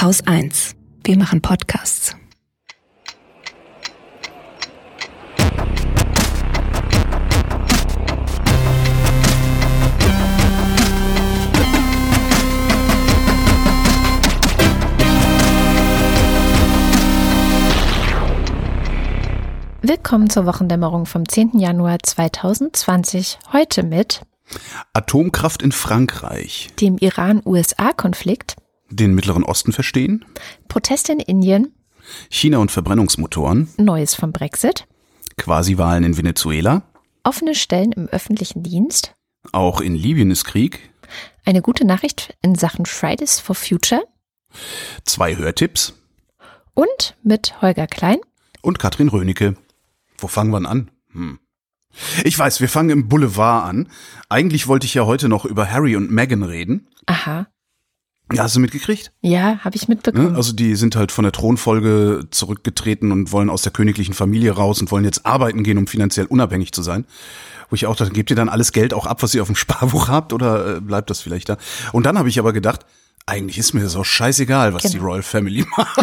Haus 1. Wir machen Podcasts. Willkommen zur Wochendämmerung vom 10. Januar 2020. Heute mit Atomkraft in Frankreich, dem Iran-USA-Konflikt, den Mittleren Osten verstehen, Proteste in Indien, China und Verbrennungsmotoren, Neues vom Brexit, Quasi-Wahlen in Venezuela, offene Stellen im öffentlichen Dienst, auch in Libyen ist Krieg, eine gute Nachricht in Sachen Fridays for Future zwei Hörtipps und mit Holger Klein und Katrin Rönecke. Wo fangen wir an? Hm. Ich weiß, wir fangen im Boulevard an. Eigentlich wollte ich ja heute noch über Harry und Meghan reden. Aha. Ja, hast du mitgekriegt? Ja, habe ich Ne? mitbekommen. Also die sind halt von der Thronfolge zurückgetreten und wollen aus der königlichen Familie raus und wollen jetzt arbeiten gehen, um finanziell unabhängig zu sein. Wo ich auch dachte, gebt ihr dann alles Geld auch ab, was ihr auf dem Sparbuch habt oder äh, bleibt das vielleicht da? Und dann habe ich aber gedacht, eigentlich ist mir das auch scheißegal, was Genau. die Royal Family macht.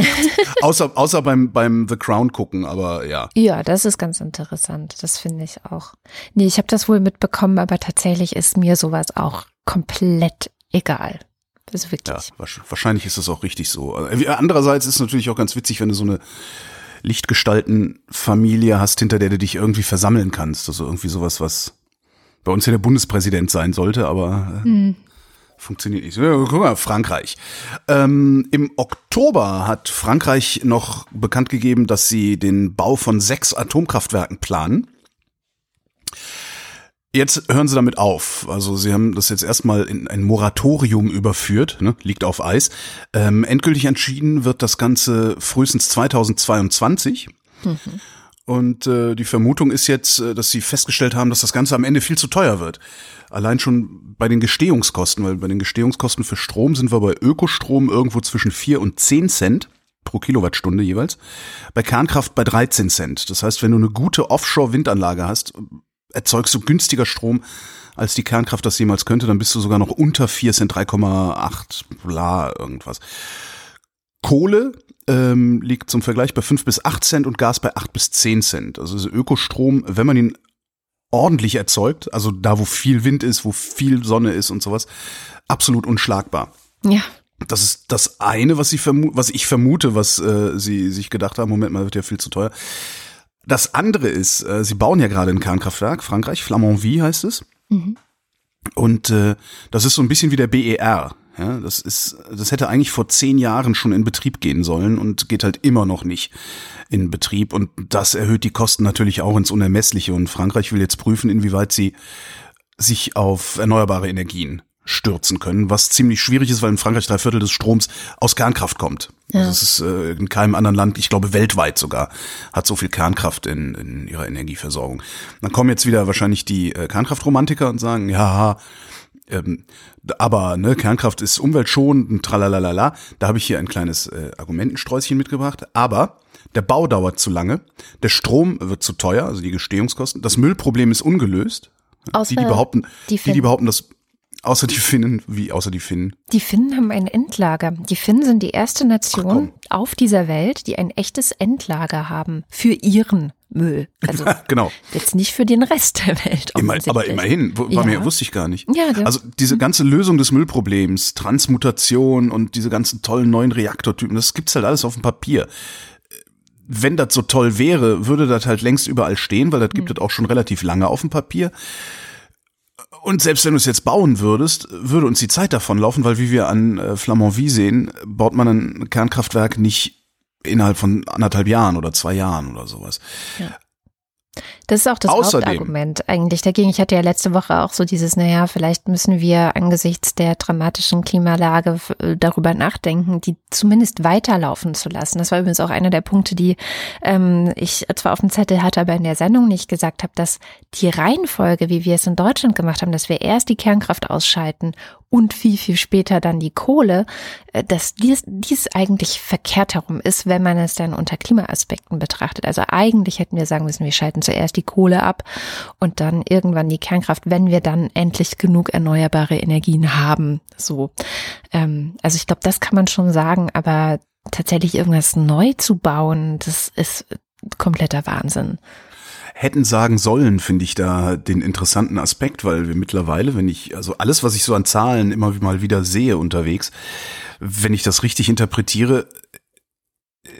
außer außer beim, beim The Crown gucken, aber ja. Ja, das ist ganz interessant. Das finde ich auch. Nee, ich habe das wohl mitbekommen, aber tatsächlich ist mir sowas auch komplett egal. Also Ja, wirklich. wasch- wahrscheinlich ist das auch richtig so. Äh, Andererseits ist es natürlich auch ganz witzig, wenn du so eine Lichtgestaltenfamilie hast, hinter der du dich irgendwie versammeln kannst. Also irgendwie sowas, was bei uns ja der Bundespräsident sein sollte, aber äh, funktioniert nicht. Ja, guck mal, Frankreich. Ähm, Im Oktober hat Frankreich noch bekannt gegeben, dass sie den Bau von sechs Atomkraftwerken planen. Jetzt hören sie damit auf. Also sie haben das jetzt erstmal in ein Moratorium überführt, ne? liegt auf Eis. Ähm, endgültig entschieden wird das Ganze frühestens 2022. Und äh, die Vermutung ist jetzt, äh, dass sie festgestellt haben, dass das Ganze am Ende viel zu teuer wird. Allein schon bei den Gestehungskosten, weil bei den Gestehungskosten für Strom sind wir bei Ökostrom irgendwo zwischen 4 und 10 Cent pro Kilowattstunde jeweils. Bei Kernkraft bei 13 Cent. Das heißt, wenn du eine gute Offshore-Windanlage hast, erzeugst du günstiger Strom, als die Kernkraft das jemals könnte, dann bist du sogar noch unter 4 Cent, 3,8, bla, irgendwas. Kohle ähm, liegt zum Vergleich bei 5 bis 8 Cent und Gas bei 8 bis 10 Cent. Also so Ökostrom, wenn man ihn ordentlich erzeugt, also da, wo viel Wind ist, wo viel Sonne ist und sowas, absolut unschlagbar. Ja. Das ist das eine, was, sie vermu was ich vermute, was äh, sie sich gedacht haben, Moment mal, wird ja viel zu teuer. Das andere ist, äh, sie bauen ja gerade ein Kernkraftwerk, Frankreich, Flamanville heißt es. Und äh, das ist so ein bisschen wie der BER. Ja, das ist, das hätte eigentlich vor zehn Jahren schon in Betrieb gehen sollen und geht halt immer noch nicht in Betrieb. Und das erhöht die Kosten natürlich auch ins Unermessliche. Und Frankreich will jetzt prüfen, inwieweit sie sich auf erneuerbare Energien stürzen können, was ziemlich schwierig ist, weil in Frankreich drei Viertel des Stroms aus Kernkraft kommt. Also es ist äh, in keinem anderen Land, ich glaube weltweit sogar, hat so viel Kernkraft in, in ihrer Energieversorgung. Dann kommen jetzt wieder wahrscheinlich die äh, Kernkraftromantiker und sagen, ja, ähm, aber ne, Kernkraft ist umweltschonend und tralalala. Da habe ich hier ein kleines äh, Argumentensträußchen mitgebracht. Aber der Bau dauert zu lange, der Strom wird zu teuer, also die Gestehungskosten. Das Müllproblem ist ungelöst. Außer die, die behaupten, die die, die behaupten, dass außer die Finnen, wie außer die Finnen. Die Finnen haben ein Endlager. Die Finnen sind die erste Ach, Nation komm. auf dieser Welt, die ein echtes Endlager haben für ihren Müll. Also Genau. jetzt nicht für den Rest der Welt. Immer, aber immerhin, war Ja. mir, wusste ich gar nicht. Ja, also diese ganze Lösung des Müllproblems, Transmutation und diese ganzen tollen neuen Reaktortypen, das gibt's halt alles auf dem Papier. Wenn das so toll wäre, würde das halt längst überall stehen, weil das gibt es auch schon relativ lange auf dem Papier. Und selbst wenn du es jetzt bauen würdest, würde uns die Zeit davon laufen, weil wie wir an äh, Flamanville sehen, baut man ein Kernkraftwerk nicht innerhalb von anderthalb Jahren oder zwei Jahren oder sowas. Das ist auch das Außerdem- Hauptargument eigentlich dagegen. Ich hatte ja letzte Woche auch so dieses, naja, vielleicht müssen wir angesichts der dramatischen Klimalage äh, darüber nachdenken, die zumindest weiterlaufen zu lassen. Das war übrigens auch einer der Punkte, die ähm, ich zwar auf dem Zettel hatte, aber in der Sendung nicht gesagt habe, dass die Reihenfolge, wie wir es in Deutschland gemacht haben, dass wir erst die Kernkraft ausschalten und viel, viel später dann die Kohle, äh, dass dies, dies eigentlich verkehrt herum ist, wenn man es dann unter Klimaaspekten betrachtet. Also eigentlich hätten wir sagen müssen, wir schalten zuerst die Kohle ab und dann irgendwann die Kernkraft, wenn wir dann endlich genug erneuerbare Energien haben. So, ähm, also ich glaube, das kann man schon sagen, aber tatsächlich irgendwas neu zu bauen, das ist kompletter Wahnsinn hätten sagen sollen, finde ich da den interessanten Aspekt, weil wir mittlerweile, wenn ich, also alles, was ich so an Zahlen immer mal wieder sehe unterwegs, wenn ich das richtig interpretiere,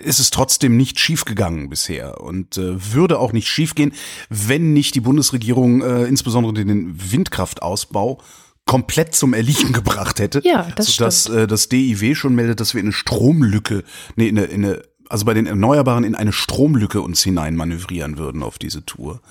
ist es trotzdem nicht schiefgegangen bisher und äh, würde auch nicht schiefgehen, wenn nicht die Bundesregierung äh, insbesondere den Windkraftausbau komplett zum Erliegen gebracht hätte. Ja, das sodass, stimmt. Äh, das DIW schon meldet, dass wir in eine Stromlücke, nee, in eine, in eine also bei den Erneuerbaren in eine Stromlücke uns hinein manövrieren würden auf diese Tour.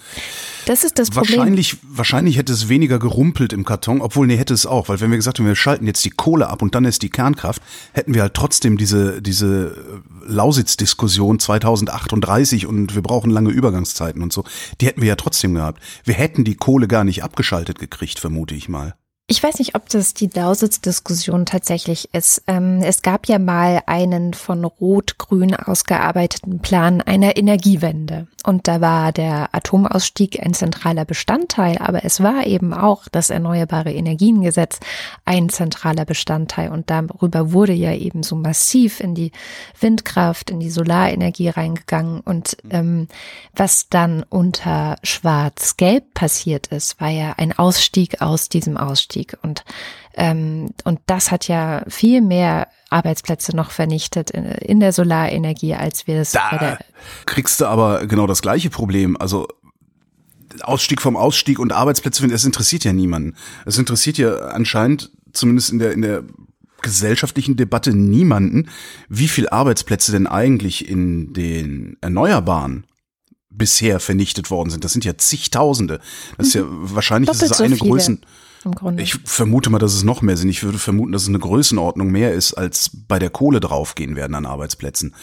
Das ist das Problem. Wahrscheinlich, wahrscheinlich hätte es weniger gerumpelt im Karton, obwohl nee, hätte es auch, weil wenn wir gesagt haben, wir schalten jetzt die Kohle ab und dann ist die Kernkraft, hätten wir halt trotzdem diese, diese Lausitz-Diskussion 2038 und wir brauchen lange Übergangszeiten und so, die hätten wir ja trotzdem gehabt. Wir hätten die Kohle gar nicht abgeschaltet gekriegt, vermute ich mal. Ich weiß nicht, ob das die Lausitz-Diskussion tatsächlich ist. Ähm, es gab ja mal einen von Rot-Grün ausgearbeiteten Plan einer Energiewende. Und da war der Atomausstieg ein zentraler Bestandteil, aber es war eben auch das Erneuerbare Energiengesetz ein zentraler Bestandteil. Und darüber wurde ja eben so massiv in die Windkraft, in die Solarenergie reingegangen. Und ähm, was dann unter Schwarz-Gelb passiert ist, war ja ein Ausstieg aus diesem Ausstieg. Ausstieg. Und, ähm, und das hat ja viel mehr Arbeitsplätze noch vernichtet in, in der Solarenergie, als wir es da bei der. Kriegst du aber genau das gleiche Problem. Also Ausstieg vom Ausstieg und Arbeitsplätze finden, es interessiert ja niemanden. Es interessiert ja anscheinend, zumindest in der, in der gesellschaftlichen Debatte niemanden, wie viel Arbeitsplätze denn eigentlich in den Erneuerbaren bisher vernichtet worden sind. Das sind ja zigtausende. Das ist ja mhm. wahrscheinlich Doppelt ist es eine so viele. Größen. Im Grunde. Ich vermute mal, dass es noch mehr sind. Ich würde vermuten, dass es eine Größenordnung mehr ist, als bei der Kohle draufgehen werden an Arbeitsplätzen.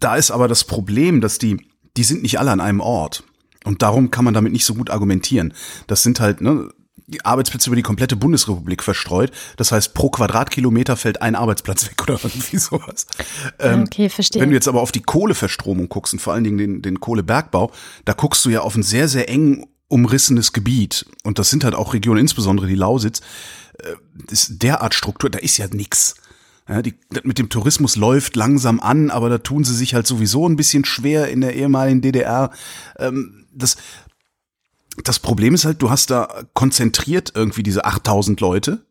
Da ist aber das Problem, dass die, die sind nicht alle an einem Ort. Und darum kann man damit nicht so gut argumentieren. Das sind halt, ne, die Arbeitsplätze über die komplette Bundesrepublik verstreut. Das heißt, pro Quadratkilometer fällt ein Arbeitsplatz weg oder irgendwie sowas. Ähm, okay, verstehe. Wenn du jetzt aber auf die Kohleverstromung guckst und vor allen Dingen den, den Kohlebergbau, da guckst du ja auf einen sehr, sehr engen umrissenes Gebiet. Und das sind halt auch Regionen, insbesondere die Lausitz, äh, ist derart Struktur, da ist ja nix. Ja, die, mit dem Tourismus läuft langsam an, aber da tun sie sich halt sowieso ein bisschen schwer in der ehemaligen DDR. Ähm, das, das Problem ist halt, du hast da konzentriert irgendwie diese 8000 Leute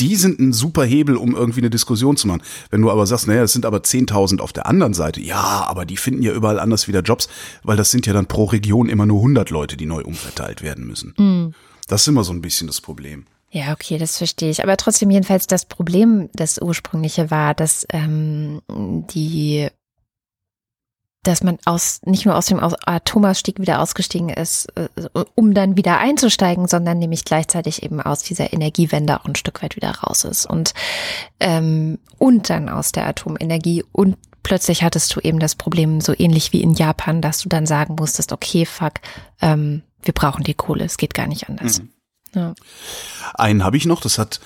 die sind ein super Hebel, um irgendwie eine Diskussion zu machen. Wenn du aber sagst, naja, es sind aber 10.000 auf der anderen Seite, ja, aber die finden ja überall anders wieder Jobs, weil das sind ja dann pro Region immer nur 100 Leute, die neu umverteilt werden müssen. Mhm. Das ist immer so ein bisschen das Problem. Ja, okay, das verstehe ich. Aber trotzdem jedenfalls das Problem, das ursprüngliche war, dass ähm, die dass man aus nicht nur aus dem Atomausstieg wieder ausgestiegen ist, äh, um dann wieder einzusteigen, sondern nämlich gleichzeitig eben aus dieser Energiewende auch ein Stück weit wieder raus ist und ähm, und dann aus der Atomenergie und plötzlich hattest du eben das Problem so ähnlich wie in Japan, dass du dann sagen musstest, okay, fuck, ähm, wir brauchen die Kohle, es geht gar nicht anders. Mhm. Ja. Einen habe ich noch, das hat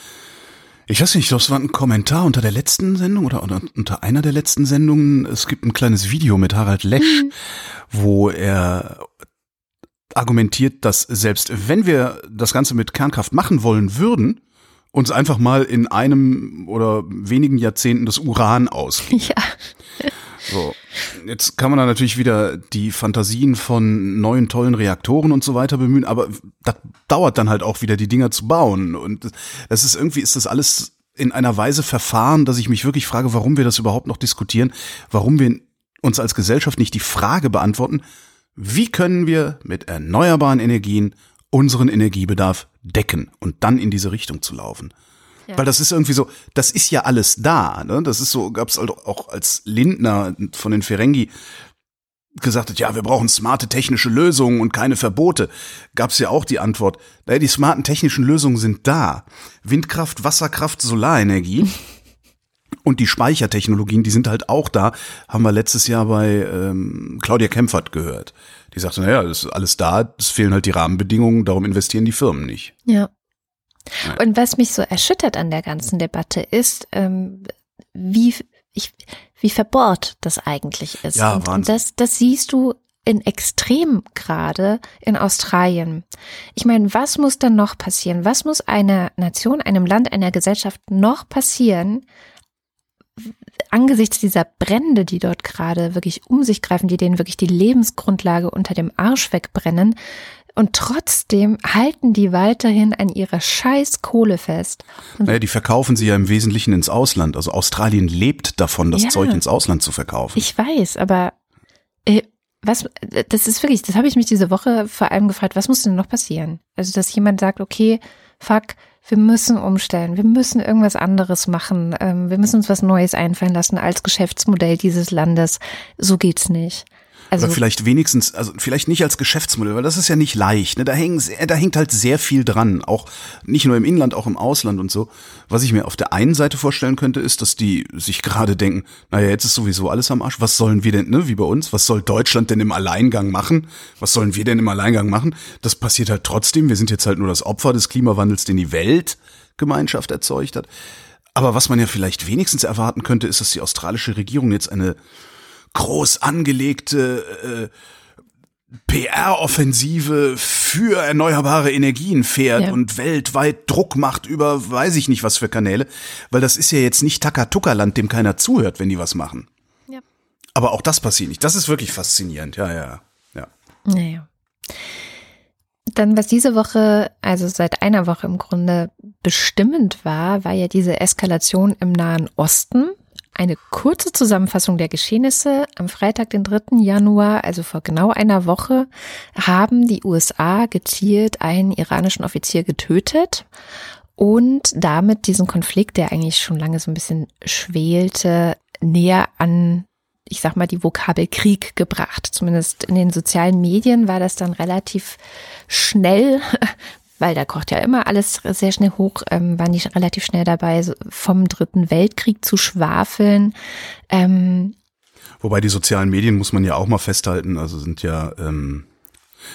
ich weiß nicht, es war ein Kommentar unter der letzten Sendung oder, oder unter einer der letzten Sendungen. Es gibt ein kleines Video mit Harald Lesch, Mhm. wo er argumentiert, dass selbst wenn wir das Ganze mit Kernkraft machen wollen würden, uns einfach mal in einem oder wenigen Jahrzehnten das Uran ausgeht. Ja. So. Jetzt kann man da natürlich wieder die Fantasien von neuen tollen Reaktoren und so weiter bemühen, aber das dauert dann halt auch wieder, die Dinger zu bauen. Und das ist irgendwie, ist das alles in einer Weise verfahren, dass ich mich wirklich frage, warum wir das überhaupt noch diskutieren, warum wir uns als Gesellschaft nicht die Frage beantworten, wie können wir mit erneuerbaren Energien unseren Energiebedarf decken und dann in diese Richtung zu laufen. Ja. Weil das ist irgendwie so, das ist ja alles da. Ne? Das ist so, gab es halt auch als Lindner von den Ferengi gesagt hat, ja, wir brauchen smarte technische Lösungen und keine Verbote, gab es ja auch die Antwort, naja, die smarten technischen Lösungen sind da. Windkraft, Wasserkraft, Solarenergie. Und die Speichertechnologien, die sind halt auch da, haben wir letztes Jahr bei ähm, Claudia Kempfert gehört. Die sagte, naja, das ist alles da, es fehlen halt die Rahmenbedingungen, darum investieren die Firmen nicht. Ja. Und was mich so erschüttert an der ganzen Debatte ist, ähm, wie, ich, wie verbohrt das eigentlich ist. Ja, und, und das, das siehst du in Extrem gerade in Australien. Ich meine, was muss dann noch passieren? Was muss einer Nation, einem Land, einer Gesellschaft noch passieren, angesichts dieser Brände, die dort gerade wirklich um sich greifen, die denen wirklich die Lebensgrundlage unter dem Arsch wegbrennen, und trotzdem halten die weiterhin an ihrer scheiß Kohle fest. Und Naja, die verkaufen sie ja im Wesentlichen ins Ausland. Also Australien lebt davon, das Ja. Zeug ins Ausland zu verkaufen. ich weiß, aber äh, was, das ist wirklich, das habe ich mich diese Woche vor allem gefragt, was muss denn noch passieren? Also, dass jemand sagt, okay, fuck, wir müssen umstellen, wir müssen irgendwas anderes machen, ähm, wir müssen uns was Neues einfallen lassen als Geschäftsmodell dieses Landes. So geht's nicht. Also, Oder vielleicht wenigstens, also vielleicht nicht als Geschäftsmodell, weil das ist ja nicht leicht. Ne? Da, hängen, da hängt halt sehr viel dran. Auch nicht nur im Inland, auch im Ausland und so. Was ich mir auf der einen Seite vorstellen könnte, ist, dass die sich gerade denken, naja, jetzt ist sowieso alles am Arsch. Was sollen wir denn, ne, wie bei uns, was soll Deutschland denn im Alleingang machen? Was sollen wir denn im Alleingang machen? Das passiert halt trotzdem. Wir sind jetzt halt nur das Opfer des Klimawandels, den die Weltgemeinschaft erzeugt hat. Aber was man ja vielleicht wenigstens erwarten könnte, ist, dass die australische Regierung jetzt eine groß angelegte äh, PR-Offensive für erneuerbare Energien fährt Ja. und weltweit Druck macht über weiß ich nicht was für Kanäle, weil das ist ja jetzt nicht Takatuka-Land, dem keiner zuhört, wenn die was machen. Ja. Aber auch das passiert nicht. Das ist wirklich faszinierend. Ja, ja, ja. Naja. Dann, was diese Woche, also seit einer Woche im Grunde bestimmend war, war ja diese Eskalation im Nahen Osten. Eine kurze Zusammenfassung der Geschehnisse. Am Freitag, den 3. Januar, also vor genau einer Woche, haben die USA gezielt einen iranischen Offizier getötet und damit diesen Konflikt, der eigentlich schon lange so ein bisschen schwelte, näher an ich sag mal, die Vokabel Krieg gebracht. Zumindest in den sozialen Medien war das dann relativ schnell, weil da kocht ja immer alles sehr schnell hoch, ähm, waren die relativ schnell dabei, vom Dritten Weltkrieg zu schwafeln. Ähm, Wobei die sozialen Medien muss man ja auch mal festhalten, also sind ja ähm,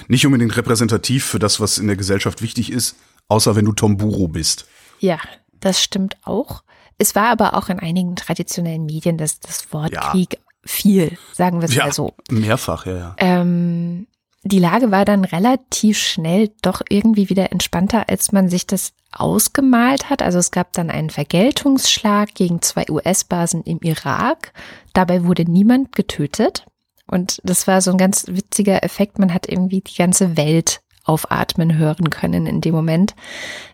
nicht unbedingt repräsentativ für das, was in der Gesellschaft wichtig ist, außer wenn du Tomburo bist. ja, das stimmt auch. Es war aber auch in einigen traditionellen Medien, dass das Wort Ja. Krieg fiel, sagen wir es Ja, mal so. mehrfach, ja, ja. Ähm, die Lage war dann relativ schnell doch irgendwie wieder entspannter, als man sich das ausgemalt hat. Also es gab dann einen Vergeltungsschlag gegen zwei US-Basen im Irak. Dabei wurde niemand getötet. Und das war so ein ganz witziger Effekt. Man hat irgendwie die ganze Welt aufatmen hören können in dem Moment.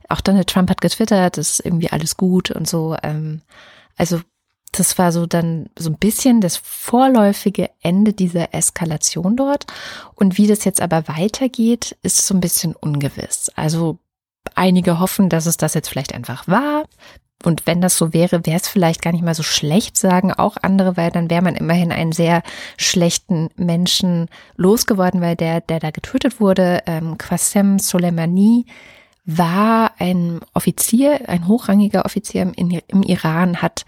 Auch Donald Trump hat getwittert, das ist irgendwie alles gut und so. Ähm, also das war so dann so ein bisschen das vorläufige Ende dieser Eskalation dort. Und wie das jetzt aber weitergeht, ist so ein bisschen ungewiss. Also einige hoffen, dass es das jetzt vielleicht einfach war. Und wenn das so wäre, wäre es vielleicht gar nicht mal so schlecht, sagen auch andere, weil dann wäre man immerhin einen sehr schlechten Menschen losgeworden, weil der, der da getötet wurde, ähm, Qasem Soleimani, war ein Offizier, ein hochrangiger Offizier im, im Iran, hat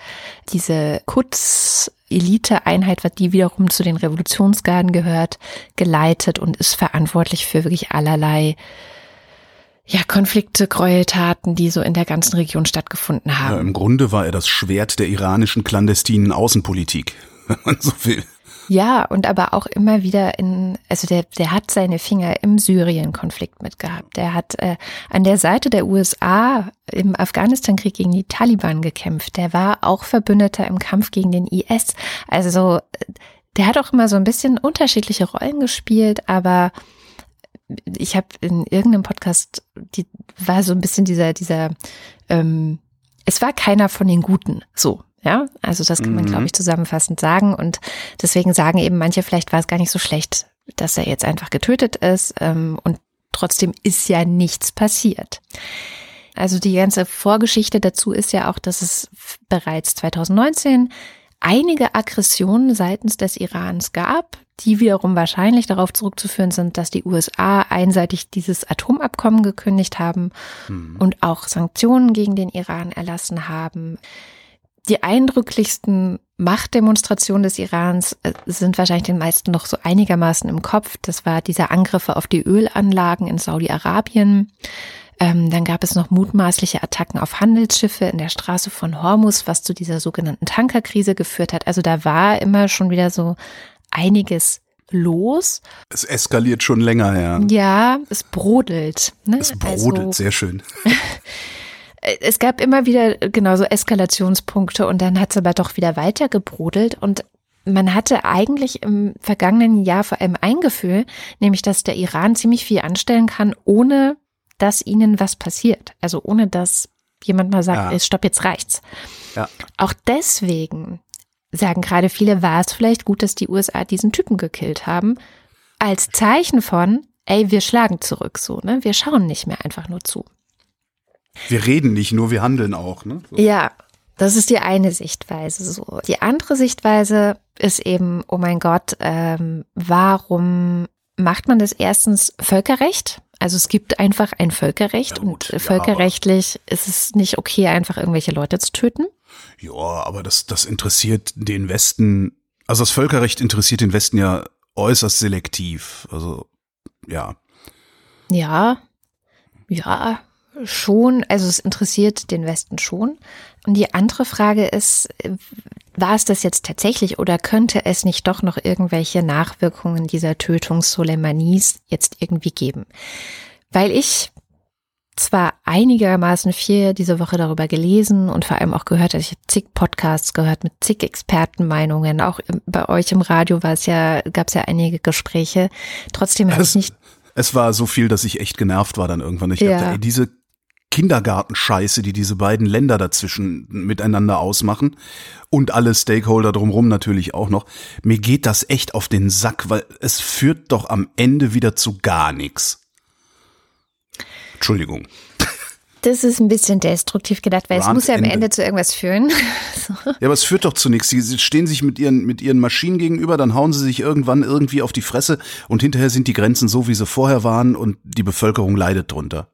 diese Quds-Elite-Einheit, was die wiederum zu den Revolutionsgarden gehört, geleitet und ist verantwortlich für wirklich allerlei ja, Konflikte, Gräueltaten, die so in der ganzen Region stattgefunden ja. haben. Im Grunde war er das Schwert der iranischen clandestinen Außenpolitik, wenn man so will. Ja, und aber auch immer wieder in, also der, der hat seine Finger im Syrien-Konflikt mitgehabt. Der hat äh, an der Seite der USA im Afghanistan-Krieg gegen die Taliban gekämpft. Der war auch Verbündeter im Kampf gegen den IS. Also der hat auch immer so ein bisschen unterschiedliche Rollen gespielt, aber ich habe in irgendeinem Podcast, die war so ein bisschen dieser, dieser, ähm, es war keiner von den Guten, so. Ja, also das kann man, Mhm. glaube ich, zusammenfassend sagen. Und deswegen sagen eben manche, vielleicht war es gar nicht so schlecht, dass er jetzt einfach getötet ist. Ähm, und trotzdem ist ja nichts passiert. Also die ganze Vorgeschichte dazu ist ja auch, dass es bereits 2019 einige Aggressionen seitens des Irans gab, die wiederum wahrscheinlich darauf zurückzuführen sind, dass die USA einseitig dieses Atomabkommen gekündigt haben Hm. und auch Sanktionen gegen den Iran erlassen haben. Die eindrücklichsten Machtdemonstrationen des Irans äh, sind wahrscheinlich den meisten noch so einigermaßen im Kopf. Das war dieser Angriffe auf die Ölanlagen in Saudi-Arabien. Ähm, dann gab es noch mutmaßliche Attacken auf Handelsschiffe in der Straße von Hormus, was zu dieser sogenannten Tankerkrise geführt hat. Also da war immer schon wieder so einiges los. Es eskaliert schon länger, ja. Ja, es brodelt. Ne? Es brodelt, also, sehr schön. es gab immer wieder genau so Eskalationspunkte und dann hat es aber doch wieder weiter gebrodelt und man hatte eigentlich im vergangenen Jahr vor allem ein Gefühl, nämlich dass der Iran ziemlich viel anstellen kann, ohne dass ihnen was passiert. Also ohne dass jemand mal sagt, ja. stopp, jetzt reicht's. Ja. Auch deswegen sagen gerade viele, war es vielleicht gut, dass die USA diesen Typen gekillt haben, als Zeichen von, ey, wir schlagen zurück so, ne? Wir schauen nicht mehr einfach nur zu. Wir reden nicht nur, wir handeln auch, ne? So. Ja, das ist die eine Sichtweise so. Die andere Sichtweise ist eben, oh mein Gott, ähm, warum macht man das erstens Völkerrecht? Also es gibt einfach ein Völkerrecht ja, gut, und völkerrechtlich ja, ist es nicht okay, einfach irgendwelche Leute zu töten. Ja, aber das, das interessiert den Westen, also das Völkerrecht interessiert den Westen ja äußerst selektiv. Also ja. Ja, ja, schon. Also es interessiert den Westen schon. Und die andere Frage ist, war es das jetzt tatsächlich oder könnte es nicht doch noch irgendwelche Nachwirkungen dieser Tötung Soleimanis jetzt irgendwie geben? Weil ich zwar einigermaßen viel diese Woche darüber gelesen und vor allem auch gehört, dass ich zig Podcasts gehört mit zig Expertenmeinungen. Auch bei euch im Radio war es ja, gab es ja einige Gespräche. Trotzdem habe ich nicht. Es war so viel, dass ich echt genervt war dann irgendwann. Ich ja. dachte, ey, diese Kindergartenscheiße, die diese beiden Länder dazwischen miteinander ausmachen und alle Stakeholder drumherum natürlich auch noch. Mir geht das echt auf den Sack, weil es führt doch am Ende wieder zu gar nichts. Entschuldigung. Das ist ein bisschen destruktiv gedacht, weil War es muss ja am Ende. Ende zu irgendwas führen. so. Ja, aber es führt doch zu nichts. Sie stehen sich mit ihren, mit ihren Maschinen gegenüber, dann hauen sie sich irgendwann irgendwie auf die Fresse und hinterher sind die Grenzen so, wie sie vorher waren und die Bevölkerung leidet drunter.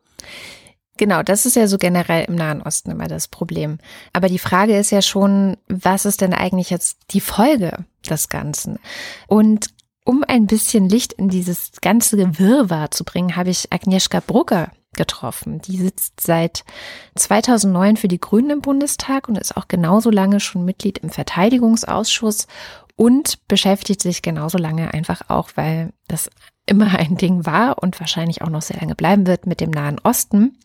Genau, das ist ja so generell im Nahen Osten immer das Problem. Aber die Frage ist ja schon, was ist denn eigentlich jetzt die Folge des Ganzen? Und um ein bisschen Licht in dieses ganze Gewirrwarr zu bringen, habe ich Agnieszka Brugger getroffen. Die sitzt seit 2009 für die Grünen im Bundestag und ist auch genauso lange schon Mitglied im Verteidigungsausschuss und beschäftigt sich genauso lange einfach auch, weil das immer ein Ding war und wahrscheinlich auch noch sehr lange bleiben wird mit dem Nahen Osten.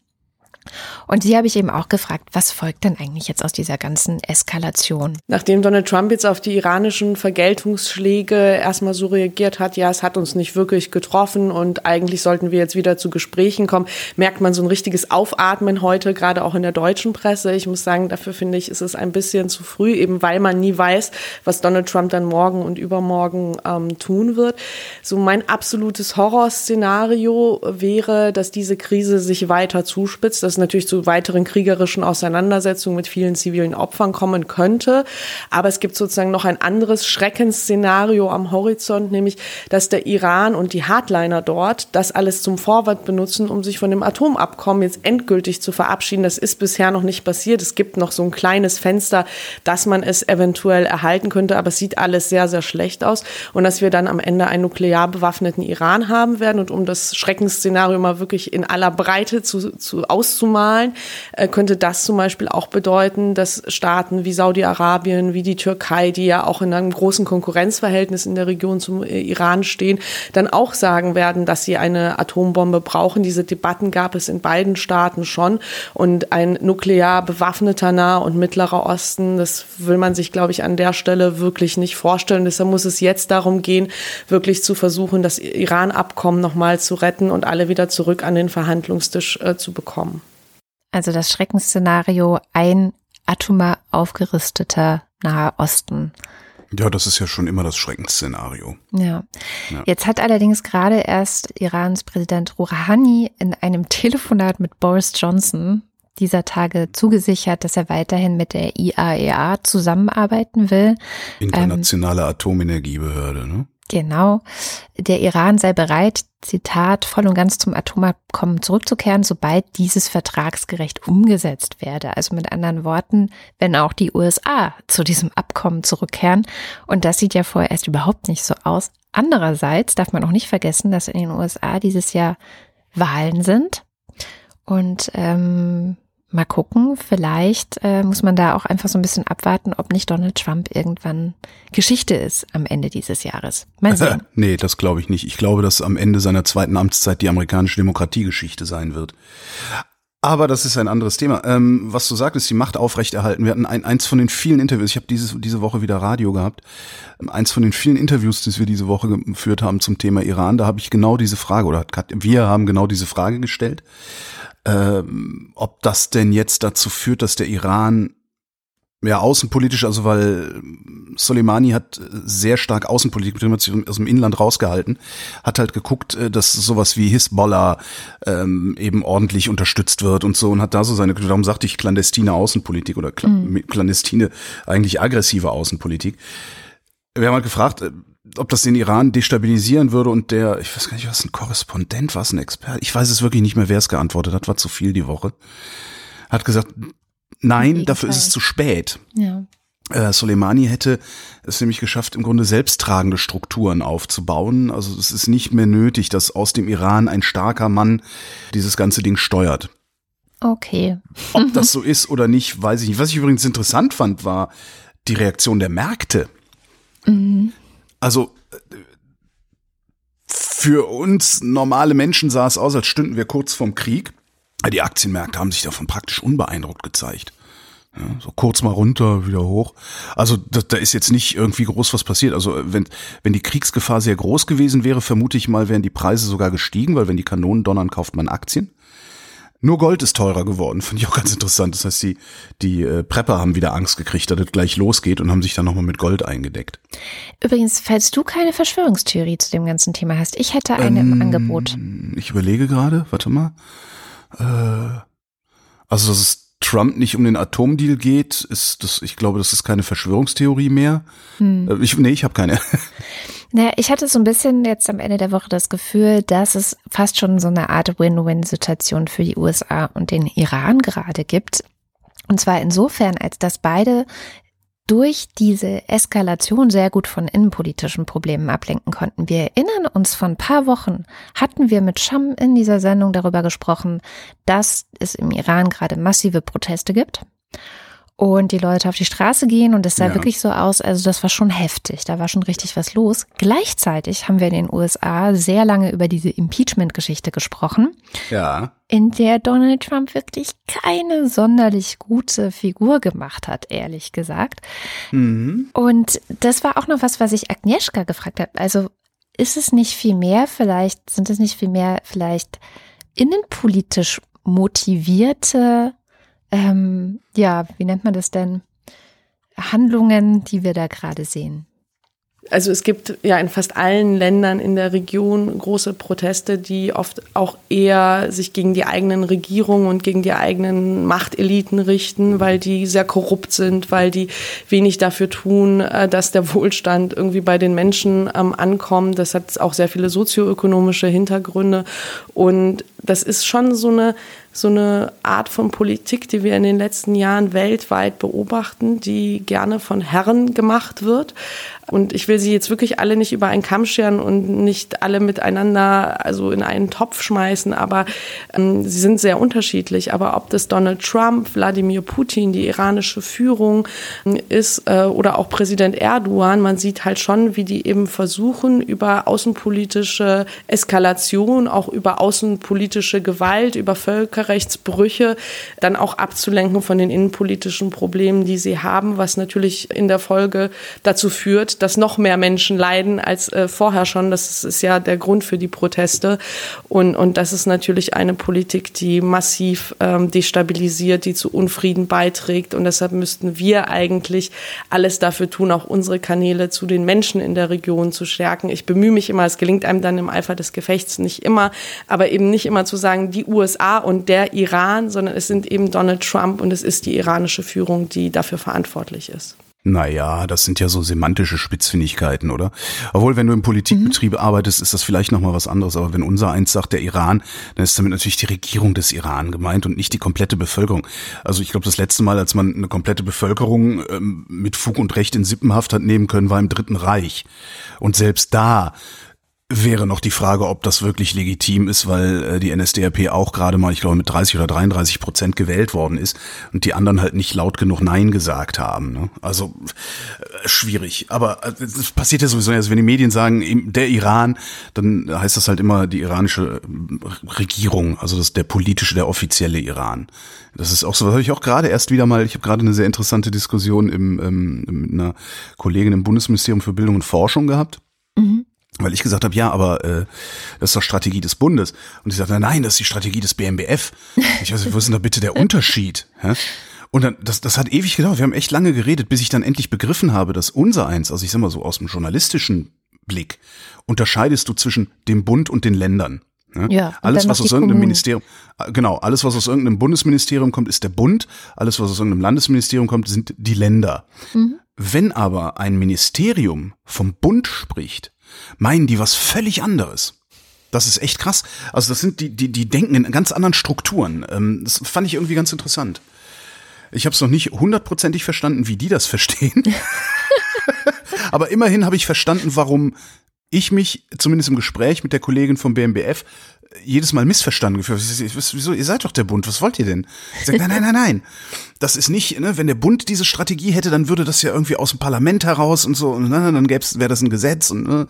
Und sie habe ich eben auch gefragt, was folgt denn eigentlich jetzt aus dieser ganzen Eskalation? Nachdem Donald Trump jetzt auf die iranischen Vergeltungsschläge erstmal so reagiert hat, ja, es hat uns nicht wirklich getroffen und eigentlich sollten wir jetzt wieder zu Gesprächen kommen, merkt man so ein richtiges Aufatmen heute, gerade auch in der deutschen Presse. Ich muss sagen, dafür finde ich, ist es ein bisschen zu früh, eben weil man nie weiß, was Donald Trump dann morgen und übermorgen ähm, tun wird. So mein absolutes Horrorszenario wäre, dass diese Krise sich weiter zuspitzt, dass es natürlich zu weiteren kriegerischen Auseinandersetzungen mit vielen zivilen Opfern kommen könnte. Aber es gibt sozusagen noch ein anderes Schreckensszenario am Horizont, nämlich, dass der Iran und die Hardliner dort das alles zum Vorwand benutzen, um sich von dem Atomabkommen jetzt endgültig zu verabschieden. Das ist bisher noch nicht passiert. Es gibt noch so ein kleines Fenster, dass man es eventuell erhalten könnte, aber es sieht alles sehr, sehr schlecht aus. Und dass wir dann am Ende einen nuklear bewaffneten Iran haben werden. Und um das Schreckensszenario mal wirklich in aller Breite zu, zu auszumachen, auszumalen, äh, könnte das zum Beispiel auch bedeuten, dass Staaten wie Saudi-Arabien, wie die Türkei, die ja auch in einem großen Konkurrenzverhältnis in der Region zum äh, Iran stehen, dann auch sagen werden, dass sie eine Atombombe brauchen. Diese Debatten gab es in beiden Staaten schon. Und ein nuklear bewaffneter Nah- und Mittlerer Osten, das will man sich, glaube ich, an der Stelle wirklich nicht vorstellen. Deshalb muss es jetzt darum gehen, wirklich zu versuchen, das Iran-Abkommen nochmal zu retten und alle wieder zurück an den Verhandlungstisch äh, zu bekommen. Also das Schreckensszenario, ein atomar aufgerüsteter Nahe Osten. Ja, das ist ja schon immer das Schreckensszenario. Ja. ja. Jetzt hat allerdings gerade erst Irans Präsident Rouhani in einem Telefonat mit Boris Johnson dieser Tage zugesichert, dass er weiterhin mit der IAEA e zusammenarbeiten will. Internationale ähm, Atomenergiebehörde, ne? Genau. Der Iran sei bereit, Zitat, voll und ganz zum Atomabkommen zurückzukehren, sobald dieses vertragsgerecht umgesetzt werde. Also mit anderen Worten, wenn auch die USA zu diesem Abkommen zurückkehren. Und das sieht ja vorerst überhaupt nicht so aus. Andererseits darf man auch nicht vergessen, dass in den USA dieses Jahr Wahlen sind. Und ähm, mal gucken, vielleicht äh, muss man da auch einfach so ein bisschen abwarten, ob nicht Donald Trump irgendwann Geschichte ist am Ende dieses Jahres. Mal sehen. nee, das glaube ich nicht. Ich glaube, dass am Ende seiner zweiten Amtszeit die amerikanische Demokratie Geschichte sein wird. Aber das ist ein anderes Thema. Ähm, was du sagtest, die Macht aufrechterhalten. Wir hatten ein, eins von den vielen Interviews, ich habe diese, Woche wieder Radio gehabt, eins von den vielen Interviews, die wir diese Woche geführt haben zum Thema Iran, da habe ich genau diese Frage, oder wir haben genau diese Frage gestellt, ähm, ob das denn jetzt dazu führt, dass der Iran ja, außenpolitisch, also weil Soleimani hat sehr stark Außenpolitik betrieben, hat sich aus dem Inland rausgehalten, hat halt geguckt, äh, dass sowas wie Hisbollah ähm, eben ordentlich unterstützt wird und so und hat da so seine, darum sagte ich clandestine Außenpolitik oder mhm. clandestine, eigentlich aggressive Außenpolitik. Wir haben halt gefragt, äh, ob das den Iran destabilisieren würde und der, ich weiß gar nicht, was ein Korrespondent, was ein Experte, ich weiß es wirklich nicht mehr, wer es geantwortet hat, war zu viel die Woche, hat gesagt, Nein, dafür ist es zu spät. Ja. Äh, Soleimani hätte es nämlich geschafft, im Grunde selbsttragende Strukturen aufzubauen. Also es ist nicht mehr nötig, dass aus dem Iran ein starker Mann dieses ganze Ding steuert. Okay. Ob das so ist oder nicht, weiß ich nicht. Was ich übrigens interessant fand, war die Reaktion der Märkte. Mhm. Also für uns normale Menschen sah es aus, als stünden wir kurz vorm Krieg. Die Aktienmärkte haben sich davon praktisch unbeeindruckt gezeigt. Ja, so kurz mal runter, wieder hoch. Also da, da ist jetzt nicht irgendwie groß was passiert. Also wenn, wenn die Kriegsgefahr sehr groß gewesen wäre, vermute ich mal, wären die Preise sogar gestiegen, weil wenn die Kanonen donnern, kauft man Aktien. Nur Gold ist teurer geworden, finde ich auch ganz interessant. Das heißt, die, die äh, Prepper haben wieder Angst gekriegt, dass es gleich losgeht und haben sich dann nochmal mit Gold eingedeckt. Übrigens, falls du keine Verschwörungstheorie zu dem ganzen Thema hast, ich hätte eine ähm, im Angebot. Ich überlege gerade, warte mal. Äh, also, dass es Trump nicht um den Atomdeal geht, ist das, ich glaube, das ist keine Verschwörungstheorie mehr. Hm. Äh, ich, nee, ich habe keine. Naja, ich hatte so ein bisschen jetzt am Ende der Woche das Gefühl, dass es fast schon so eine Art Win-Win-Situation für die USA und den Iran gerade gibt. Und zwar insofern, als dass beide durch diese Eskalation sehr gut von innenpolitischen Problemen ablenken konnten. Wir erinnern uns, von ein paar Wochen hatten wir mit Scham in dieser Sendung darüber gesprochen, dass es im Iran gerade massive Proteste gibt und die Leute auf die Straße gehen und es sah ja. wirklich so aus, also das war schon heftig, da war schon richtig was los. Gleichzeitig haben wir in den USA sehr lange über diese Impeachment-Geschichte gesprochen. Ja. In der Donald Trump wirklich keine sonderlich gute Figur gemacht hat, ehrlich gesagt. Mhm. Und das war auch noch was, was ich Agnieszka gefragt habe. Also ist es nicht viel mehr vielleicht, sind es nicht viel mehr vielleicht innenpolitisch motivierte ähm, ja, wie nennt man das denn? Handlungen, die wir da gerade sehen. Also es gibt ja in fast allen Ländern in der Region große Proteste, die oft auch eher sich gegen die eigenen Regierungen und gegen die eigenen Machteliten richten, weil die sehr korrupt sind, weil die wenig dafür tun, äh, dass der Wohlstand irgendwie bei den Menschen ähm, ankommt. Das hat auch sehr viele sozioökonomische Hintergründe und das ist schon so eine so eine Art von Politik, die wir in den letzten Jahren weltweit beobachten, die gerne von Herren gemacht wird. Und ich will sie jetzt wirklich alle nicht über einen Kamm scheren und nicht alle miteinander also in einen Topf schmeißen, aber ähm, sie sind sehr unterschiedlich. Aber ob das Donald Trump, Wladimir Putin, die iranische Führung äh, ist äh, oder auch Präsident Erdogan, man sieht halt schon, wie die eben versuchen, über außenpolitische Eskalation, auch über außenpolitische Gewalt, über Völkerrechtsbrüche dann auch abzulenken von den innenpolitischen Problemen, die sie haben, was natürlich in der Folge dazu führt, dass noch mehr Menschen leiden als äh, vorher schon. Das ist ja der Grund für die Proteste. Und, und das ist natürlich eine Politik, die massiv ähm, destabilisiert, die zu Unfrieden beiträgt. Und deshalb müssten wir eigentlich alles dafür tun, auch unsere Kanäle zu den Menschen in der Region zu stärken. Ich bemühe mich immer, es gelingt einem dann im Eifer des Gefechts nicht immer, aber eben nicht immer zu sagen, die USA und der Iran, sondern es sind eben Donald Trump und es ist die iranische Führung, die dafür verantwortlich ist. Naja, das sind ja so semantische Spitzfindigkeiten, oder? Obwohl, wenn du im Politikbetrieb mhm. arbeitest, ist das vielleicht nochmal was anderes. Aber wenn unser eins sagt, der Iran, dann ist damit natürlich die Regierung des Iran gemeint und nicht die komplette Bevölkerung. Also ich glaube, das letzte Mal, als man eine komplette Bevölkerung ähm, mit Fug und Recht in Sippenhaft hat nehmen können, war im Dritten Reich. Und selbst da Wäre noch die Frage, ob das wirklich legitim ist, weil äh, die NSDAP auch gerade mal, ich glaube, mit 30 oder 33 Prozent gewählt worden ist und die anderen halt nicht laut genug Nein gesagt haben. Ne? Also äh, schwierig. Aber äh, das passiert ja sowieso. Also wenn die Medien sagen, der Iran, dann heißt das halt immer die iranische äh, Regierung, also das der politische, der offizielle Iran. Das ist auch so, was habe ich auch gerade erst wieder mal, ich habe gerade eine sehr interessante Diskussion im, ähm, mit einer Kollegin im Bundesministerium für Bildung und Forschung gehabt. Mhm weil ich gesagt habe, ja, aber äh, das ist doch Strategie des Bundes. Und sie sagt, nein, das ist die Strategie des BMBF. Ich weiß, wo ist denn da bitte der Unterschied? Hä? Und dann, das, das hat ewig gedauert. Wir haben echt lange geredet, bis ich dann endlich begriffen habe, dass unser eins, also ich sag mal so aus dem journalistischen Blick, unterscheidest du zwischen dem Bund und den Ländern. Ne? Ja, alles, was aus irgendeinem Kommunen. Ministerium, äh, genau, alles, was aus irgendeinem Bundesministerium kommt, ist der Bund. Alles, was aus irgendeinem Landesministerium kommt, sind die Länder. Mhm. Wenn aber ein Ministerium vom Bund spricht, meinen die was völlig anderes. Das ist echt krass. Also das sind die, die, die denken in ganz anderen Strukturen. Ähm, das fand ich irgendwie ganz interessant. Ich habe es noch nicht hundertprozentig verstanden, wie die das verstehen. Aber immerhin habe ich verstanden, warum ich mich, zumindest im Gespräch mit der Kollegin vom BMBF, jedes Mal missverstanden gefühlt. Wieso, ihr seid doch der Bund, was wollt ihr denn? Ich sage, nein, nein, nein, nein. Das ist nicht, ne, wenn der Bund diese Strategie hätte, dann würde das ja irgendwie aus dem Parlament heraus und so, und dann gäb's, wäre das ein Gesetz und ne,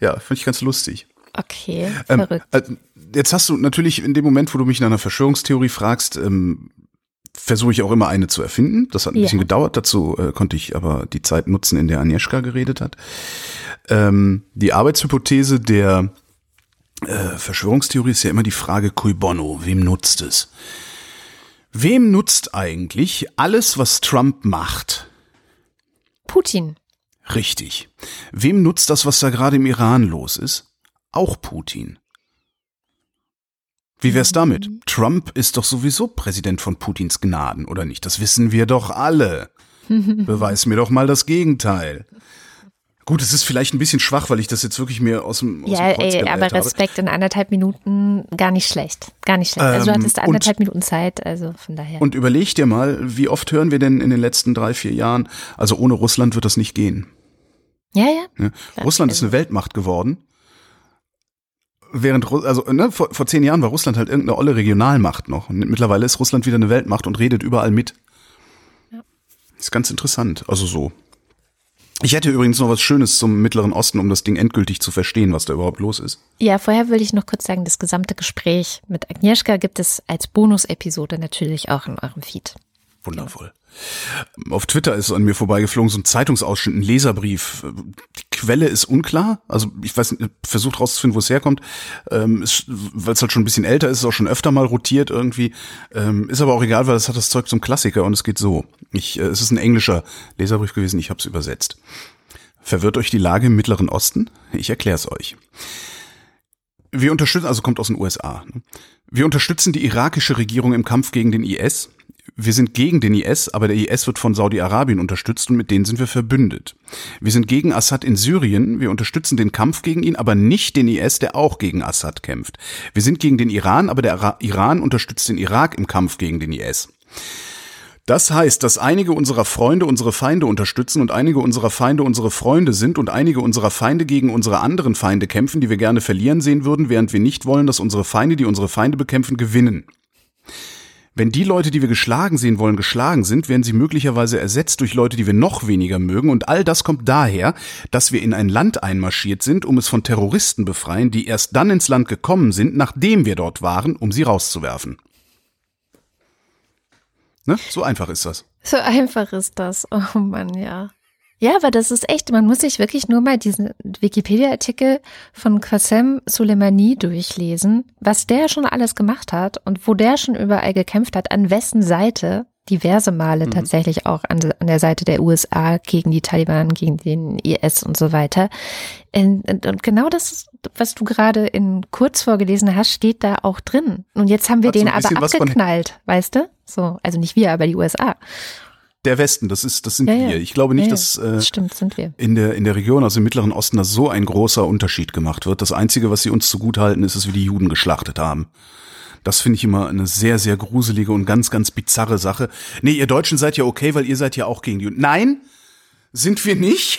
ja, finde ich ganz lustig. Okay, ähm, verrückt. Ähm, jetzt hast du natürlich in dem Moment, wo du mich nach einer Verschwörungstheorie fragst, ähm, versuche ich auch immer eine zu erfinden. Das hat ein ja. bisschen gedauert, dazu äh, konnte ich aber die Zeit nutzen, in der Agnieszka geredet hat. Ähm, die Arbeitshypothese der äh, Verschwörungstheorie ist ja immer die Frage cui bono, wem nutzt es? Wem nutzt eigentlich alles, was Trump macht? Putin. Richtig. Wem nutzt das, was da gerade im Iran los ist? Auch Putin. Wie wär's damit? Mhm. Trump ist doch sowieso Präsident von Putins Gnaden, oder nicht? Das wissen wir doch alle. Beweis mir doch mal das Gegenteil. Gut, es ist vielleicht ein bisschen schwach, weil ich das jetzt wirklich mir aus dem aus Ja, dem ey, aber Respekt in anderthalb Minuten gar nicht schlecht. Gar nicht schlecht. Also du ähm, hattest anderthalb und, Minuten Zeit, also von daher. Und überleg dir mal, wie oft hören wir denn in den letzten drei, vier Jahren, also ohne Russland wird das nicht gehen. Ja, ja. ja. Russland also. ist eine Weltmacht geworden. Während, also ne, vor, vor zehn Jahren war Russland halt irgendeine olle Regionalmacht noch. Und mittlerweile ist Russland wieder eine Weltmacht und redet überall mit. Ja. Ist ganz interessant. Also so. Ich hätte übrigens noch was Schönes zum Mittleren Osten, um das Ding endgültig zu verstehen, was da überhaupt los ist. Ja, vorher will ich noch kurz sagen, das gesamte Gespräch mit Agnieszka gibt es als Bonus-Episode natürlich auch in eurem Feed. Wundervoll. Auf Twitter ist an mir vorbeigeflogen so ein Zeitungsausschnitt, ein Leserbrief. Die Quelle ist unklar. Also ich weiß versucht rauszufinden, wo es herkommt. Ähm, weil es halt schon ein bisschen älter ist, ist auch schon öfter mal rotiert irgendwie. Ähm, ist aber auch egal, weil es hat das Zeug zum Klassiker und es geht so. Ich, äh, es ist ein englischer Leserbrief gewesen, ich habe es übersetzt. Verwirrt euch die Lage im Mittleren Osten? Ich erkläre es euch. Wir unterstützen, also kommt aus den USA. Ne? Wir unterstützen die irakische Regierung im Kampf gegen den IS wir sind gegen den IS, aber der IS wird von Saudi-Arabien unterstützt und mit denen sind wir verbündet. Wir sind gegen Assad in Syrien, wir unterstützen den Kampf gegen ihn, aber nicht den IS, der auch gegen Assad kämpft. Wir sind gegen den Iran, aber der Iran unterstützt den Irak im Kampf gegen den IS. Das heißt, dass einige unserer Freunde unsere Feinde unterstützen und einige unserer Feinde unsere Freunde sind und einige unserer Feinde gegen unsere anderen Feinde kämpfen, die wir gerne verlieren sehen würden, während wir nicht wollen, dass unsere Feinde, die unsere Feinde bekämpfen, gewinnen. Wenn die Leute, die wir geschlagen sehen wollen, geschlagen sind, werden sie möglicherweise ersetzt durch Leute, die wir noch weniger mögen. Und all das kommt daher, dass wir in ein Land einmarschiert sind, um es von Terroristen befreien, die erst dann ins Land gekommen sind, nachdem wir dort waren, um sie rauszuwerfen. Ne? So einfach ist das. So einfach ist das. Oh Mann, ja. Ja, aber das ist echt, man muss sich wirklich nur mal diesen Wikipedia-Artikel von Qasem Soleimani durchlesen, was der schon alles gemacht hat und wo der schon überall gekämpft hat, an wessen Seite, diverse Male mhm. tatsächlich auch an, an, der Seite der USA gegen die Taliban, gegen den IS und so weiter. Und, und genau das, was du gerade in kurz vorgelesen hast, steht da auch drin. Und jetzt haben wir hat den so aber abgeknallt, weißt du? So, also nicht wir, aber die USA der Westen, das ist, das sind ja, wir. Ich glaube nicht, ja, dass äh, stimmt, sind wir. in der in der Region, also im Mittleren Osten, dass so ein großer Unterschied gemacht wird. Das Einzige, was sie uns zugutehalten, ist, dass wir die Juden geschlachtet haben. Das finde ich immer eine sehr, sehr gruselige und ganz, ganz bizarre Sache. Nee, ihr Deutschen seid ja okay, weil ihr seid ja auch gegen die Juden. Nein, sind wir nicht.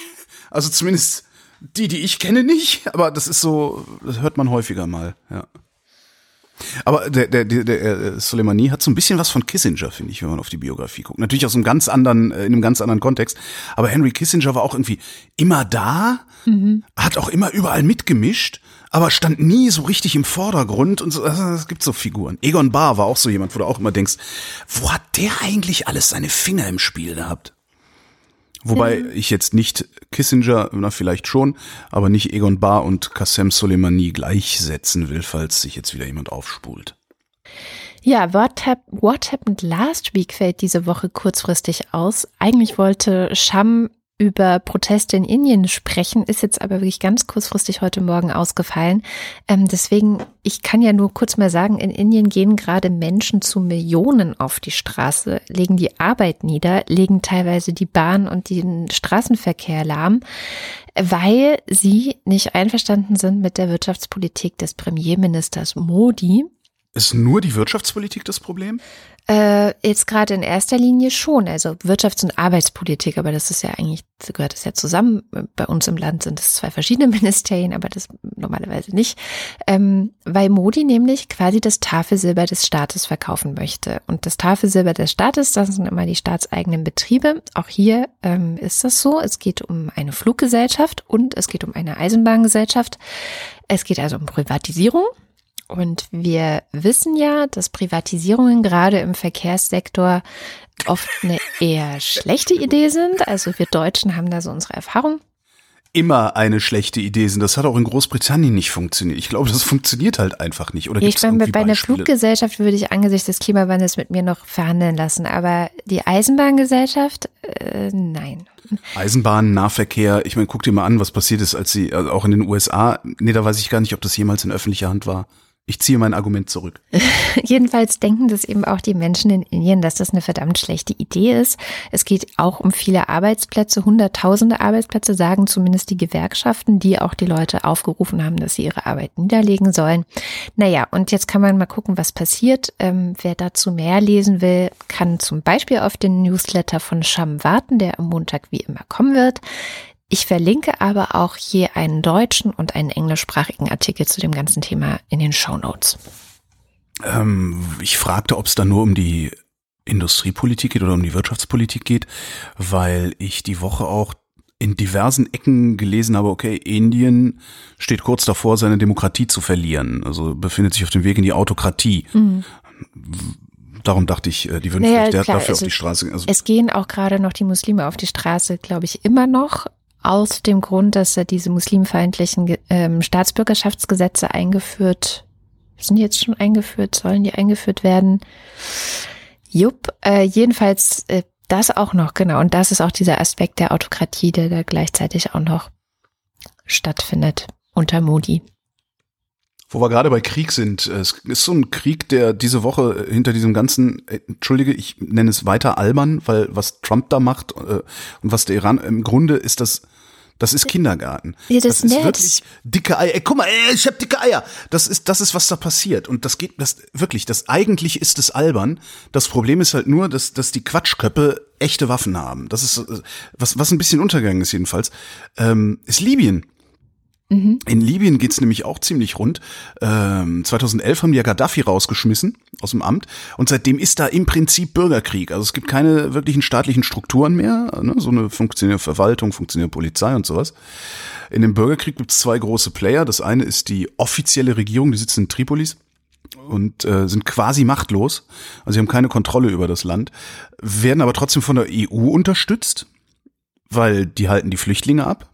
Also zumindest Die, die ich kenne, nicht, aber das ist so, das hört man häufiger mal, ja. Aber der, der, der, der äh, Soleimani hat so ein bisschen was von Kissinger, finde ich, wenn man auf die Biografie guckt. Natürlich aus einem ganz anderen, äh, in einem ganz anderen Kontext. Aber Henry Kissinger war auch irgendwie immer da, mhm. hat auch immer überall mitgemischt, aber stand nie so richtig im Vordergrund und so. Also, es gibt so Figuren. Egon Barr war auch so jemand, wo du auch immer denkst, wo hat der eigentlich alles seine Finger im Spiel gehabt? Wobei ich jetzt nicht Kissinger, na vielleicht schon, aber nicht Egon Barr und Qassem Soleimani gleichsetzen will, falls sich jetzt wieder jemand aufspult. Ja, What, hap What Happened Last Week fällt diese Woche kurzfristig aus. Eigentlich wollte Sham über Proteste in Indien sprechen, ist jetzt aber wirklich ganz kurzfristig heute Morgen ausgefallen. Ähm, deswegen, ich kann ja nur kurz mal sagen, in Indien gehen gerade Menschen zu Millionen auf die Straße, legen die Arbeit nieder, legen teilweise die Bahn und den Straßenverkehr lahm, weil sie nicht einverstanden sind mit der Wirtschaftspolitik des Premierministers Modi. Ist nur die Wirtschaftspolitik das Problem? Äh, jetzt gerade in erster Linie schon, also Wirtschafts- und Arbeitspolitik, aber das ist ja eigentlich, gehört das ja zusammen. Bei uns im Land sind es zwei verschiedene Ministerien, aber das normalerweise nicht. Ähm, weil Modi nämlich quasi das Tafelsilber des Staates verkaufen möchte. Und das Tafelsilber des Staates, das sind immer die staatseigenen Betriebe. Auch hier ähm, ist das so. Es geht um eine Fluggesellschaft und es geht um eine Eisenbahngesellschaft. Es geht also um Privatisierung. Und wir wissen ja, dass Privatisierungen gerade im Verkehrssektor oft eine eher schlechte Idee sind. Also wir Deutschen haben da so unsere Erfahrung. Immer eine schlechte Idee sind. Das hat auch in Großbritannien nicht funktioniert. Ich glaube, das funktioniert halt einfach nicht. Oder ich meine, bei einer Fluggesellschaft würde ich angesichts des Klimawandels mit mir noch verhandeln lassen. Aber die Eisenbahngesellschaft, äh, nein. Eisenbahn, Nahverkehr, ich meine, guck dir mal an, was passiert ist, als sie, also auch in den USA, nee, da weiß ich gar nicht, ob das jemals in öffentlicher Hand war. Ich ziehe mein Argument zurück. Jedenfalls denken das eben auch die Menschen in Indien, dass das eine verdammt schlechte Idee ist. Es geht auch um viele Arbeitsplätze, hunderttausende Arbeitsplätze, sagen zumindest die Gewerkschaften, die auch die Leute aufgerufen haben, dass sie ihre Arbeit niederlegen sollen. Naja, und jetzt kann man mal gucken, was passiert. Ähm, wer dazu mehr lesen will, kann zum Beispiel auf den Newsletter von Sham warten, der am Montag wie immer kommen wird. Ich verlinke aber auch je einen deutschen und einen englischsprachigen Artikel zu dem ganzen Thema in den Show Notes. Ähm, ich fragte, ob es da nur um die Industriepolitik geht oder um die Wirtschaftspolitik geht, weil ich die Woche auch in diversen Ecken gelesen habe, okay, Indien steht kurz davor, seine Demokratie zu verlieren, also befindet sich auf dem Weg in die Autokratie. Mhm. Darum dachte ich, äh, die würden naja, vielleicht klar, dafür also, auf die Straße. Also es gehen auch gerade noch die Muslime auf die Straße, glaube ich, immer noch aus dem Grund, dass er diese muslimfeindlichen ähm, Staatsbürgerschaftsgesetze eingeführt, sind jetzt schon eingeführt, sollen die eingeführt werden? Jupp, äh, jedenfalls äh, das auch noch, genau. Und das ist auch dieser Aspekt der Autokratie, der da gleichzeitig auch noch stattfindet unter Modi. Wo wir gerade bei Krieg sind, es ist so ein Krieg, der diese Woche hinter diesem ganzen, äh, entschuldige, ich nenne es weiter albern, weil was Trump da macht äh, und was der Iran, im Grunde ist das das ist Kindergarten. Ja, das, das ist wirklich dicke Eier. Ey, guck mal, ey, ich hab dicke Eier. Das ist, das ist, was da passiert. Und das geht, das wirklich, das eigentlich ist es albern. Das Problem ist halt nur, dass, dass die Quatschköppe echte Waffen haben. Das ist, was, was ein bisschen untergegangen ist jedenfalls, ähm, ist Libyen. Mhm. In Libyen geht's nämlich auch ziemlich rund. Ähm, 2011 haben die ja Gaddafi rausgeschmissen aus dem Amt und seitdem ist da im Prinzip Bürgerkrieg. Also es gibt keine wirklichen staatlichen Strukturen mehr, ne? so eine funktionierende Verwaltung, funktionierende Polizei und sowas. In dem Bürgerkrieg gibt's zwei große Player. Das eine ist die offizielle Regierung, die sitzen in Tripolis und äh, sind quasi machtlos. Also sie haben keine Kontrolle über das Land, werden aber trotzdem von der EU unterstützt, weil die halten die Flüchtlinge ab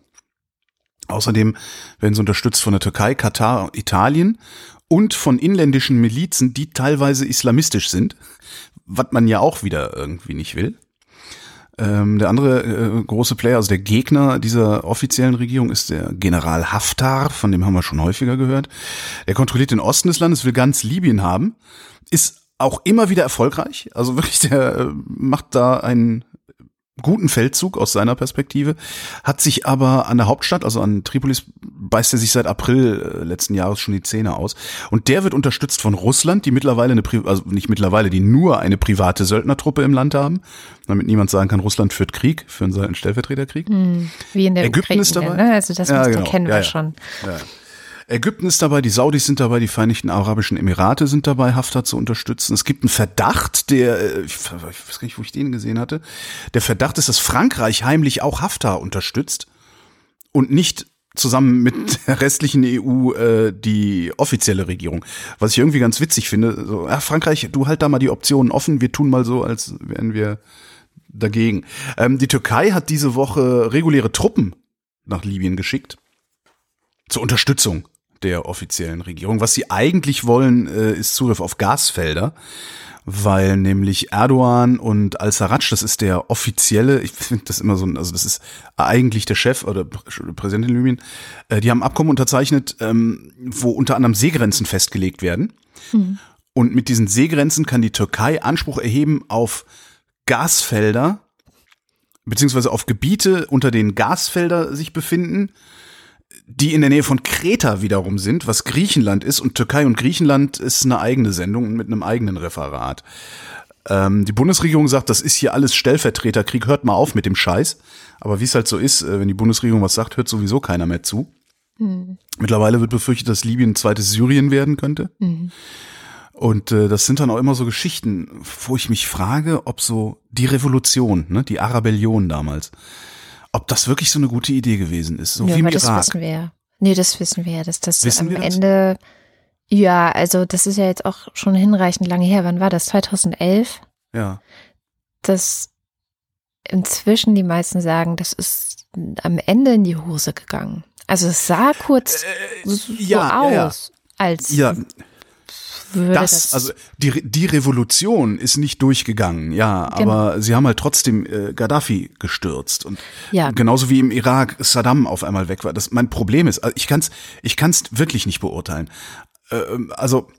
Außerdem werden sie unterstützt von der Türkei, Katar, Italien und von inländischen Milizen, die teilweise islamistisch sind, was man ja auch wieder irgendwie nicht will. Ähm, der andere äh, große Player, also der Gegner dieser offiziellen Regierung, ist der General Haftar, von dem haben wir schon häufiger gehört. Er kontrolliert den Osten des Landes, will ganz Libyen haben, ist auch immer wieder erfolgreich. Also wirklich, der äh, macht da einen guten Feldzug aus seiner Perspektive, hat sich aber an der Hauptstadt, also an Tripolis, beißt er sich seit April äh, letzten Jahres schon die Zähne aus. Und der wird unterstützt von Russland, die mittlerweile eine, Pri also nicht mittlerweile, die nur eine private Söldnertruppe im Land haben, damit niemand sagen kann, Russland führt Krieg, führen einen Stellvertreterkrieg. Hm, wie in der Ägypten Ukraine, ist dabei. Ne? Also das Ja, genau. kennen Ja, wir ja. schon. Ja. Ägypten ist dabei, die Saudis sind dabei, die Vereinigten Arabischen Emirate sind dabei, Haftar zu unterstützen. Es gibt einen Verdacht, der, äh, ich weiß gar nicht, wo ich den gesehen hatte. Der Verdacht ist, dass Frankreich heimlich auch Haftar unterstützt und nicht zusammen mit der restlichen EU äh, die offizielle Regierung. Was ich irgendwie ganz witzig finde. So, ja, Frankreich, du halt da mal die Optionen offen. Wir tun mal so, als wären wir dagegen. Ähm, die Türkei hat diese Woche reguläre Truppen nach Libyen geschickt zur Unterstützung der offiziellen Regierung. Was sie eigentlich wollen, äh, ist Zugriff auf Gasfelder, weil nämlich Erdogan und Al-Sarraj, das ist der offizielle, ich finde das immer so, ein- also das ist eigentlich der Chef oder Prä- Präsident in Libyen, äh, die haben Abkommen unterzeichnet, ähm, wo unter anderem Seegrenzen festgelegt werden. Und mit diesen Seegrenzen kann die Türkei Anspruch erheben auf Gasfelder, beziehungsweise auf Gebiete, unter denen Gasfelder sich befinden, die in der Nähe von Kreta wiederum sind, was Griechenland ist. Und Türkei und Griechenland ist eine eigene Sendung mit einem eigenen Referat. Ähm, die Bundesregierung sagt, das ist hier alles Stellvertreterkrieg, hört mal auf mit dem Scheiß. Aber wie es halt so ist, äh, wenn die Bundesregierung was sagt, hört sowieso keiner mehr zu. Mittlerweile wird befürchtet, dass Libyen ein zweites Syrien werden könnte. Und äh, das sind dann auch immer so Geschichten, wo ich mich frage, ob so die Revolution, ne, die Arabellion damals, ob das wirklich so eine gute Idee gewesen ist. So ja, wie im aber das Irak. wissen wir ja. Nee, das wissen wir ja, dass das Wissen am das? Ende, ja, also das ist ja jetzt auch schon hinreichend lange her. Wann war das? 2011? Ja. Dass inzwischen die meisten sagen, das ist am Ende in die Hose gegangen. Also es sah kurz so Äh, ja, ja, ja. aus, als Ja, würde das, das, also die, die Revolution ist nicht durchgegangen, ja, Genau. aber sie haben halt trotzdem äh, Gaddafi gestürzt und Ja. genauso wie im Irak Saddam auf einmal weg war. Das mein Problem ist, also ich kann's, ich kann's wirklich nicht beurteilen. Ähm, also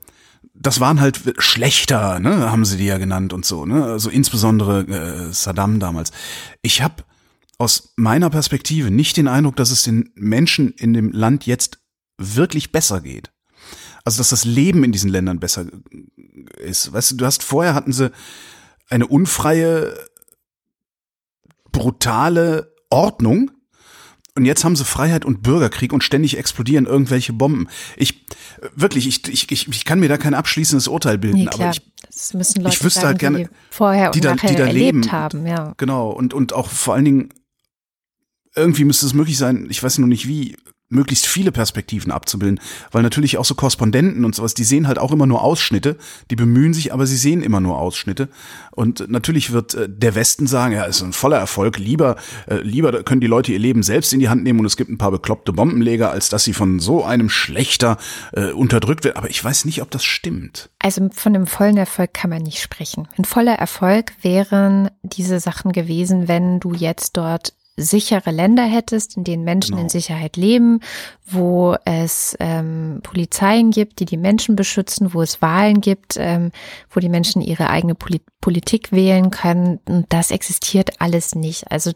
das waren halt schlechter, ne, haben sie die ja genannt und so, ne, also insbesondere äh, Saddam damals. Ich habe aus meiner Perspektive nicht den Eindruck, dass es den Menschen in dem Land jetzt wirklich besser geht. Also, dass das Leben in diesen Ländern besser ist. Weißt du, du hast vorher hatten sie eine unfreie, brutale Ordnung. Und jetzt haben sie Freiheit und Bürgerkrieg und ständig explodieren irgendwelche Bomben. Ich, wirklich, ich, ich, ich, ich kann mir da kein abschließendes Urteil bilden, nee, aber ich, das müssen Leute ich wüsste sagen, halt gerne, die vorher und die da- nachher die da erlebt leben. haben, ja. Genau, und, und auch vor allen Dingen, irgendwie müsste es möglich sein, ich weiß nur nicht wie, möglichst viele Perspektiven abzubilden, weil natürlich auch so Korrespondenten und sowas, die sehen halt auch immer nur Ausschnitte, die bemühen sich, aber sie sehen immer nur Ausschnitte und natürlich wird äh, der Westen sagen, ja, ist ein voller Erfolg, lieber äh, lieber können die Leute ihr Leben selbst in die Hand nehmen und es gibt ein paar bekloppte Bombenleger, als dass sie von so einem Schlechter äh, unterdrückt werden, aber ich weiß nicht, ob das stimmt. Also von einem vollen Erfolg kann man nicht sprechen. Ein voller Erfolg wären diese Sachen gewesen, wenn du jetzt dort sichere Länder hättest, in denen Menschen Genau. in Sicherheit leben, wo es ähm, Polizeien gibt, die die Menschen beschützen, wo es Wahlen gibt, ähm, wo die Menschen ihre eigene Poli Politik wählen können. Und das existiert alles nicht. Also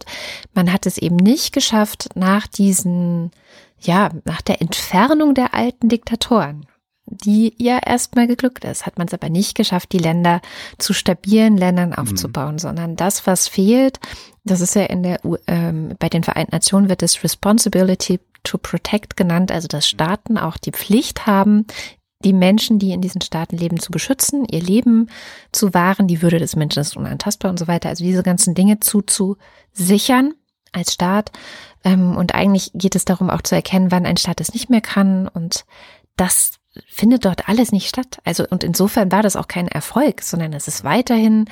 man hat es eben nicht geschafft, nach diesen, ja, nach der Entfernung der alten Diktatoren die ja erstmal geglückt ist, hat man es aber nicht geschafft, die Länder zu stabilen Ländern aufzubauen, sondern das, was fehlt, das ist ja in der, ähm, bei den Vereinten Nationen wird es Responsibility to Protect genannt, also dass Staaten auch die Pflicht haben, die Menschen, die in diesen Staaten leben, zu beschützen, ihr Leben zu wahren, die Würde des Menschen ist unantastbar und so weiter. Also diese ganzen Dinge zu, zu sichern als Staat. Ähm, und eigentlich geht es darum, auch zu erkennen, wann ein Staat es nicht mehr kann. Und das findet dort alles nicht statt. Also, und insofern war das auch kein Erfolg, sondern es ist weiterhin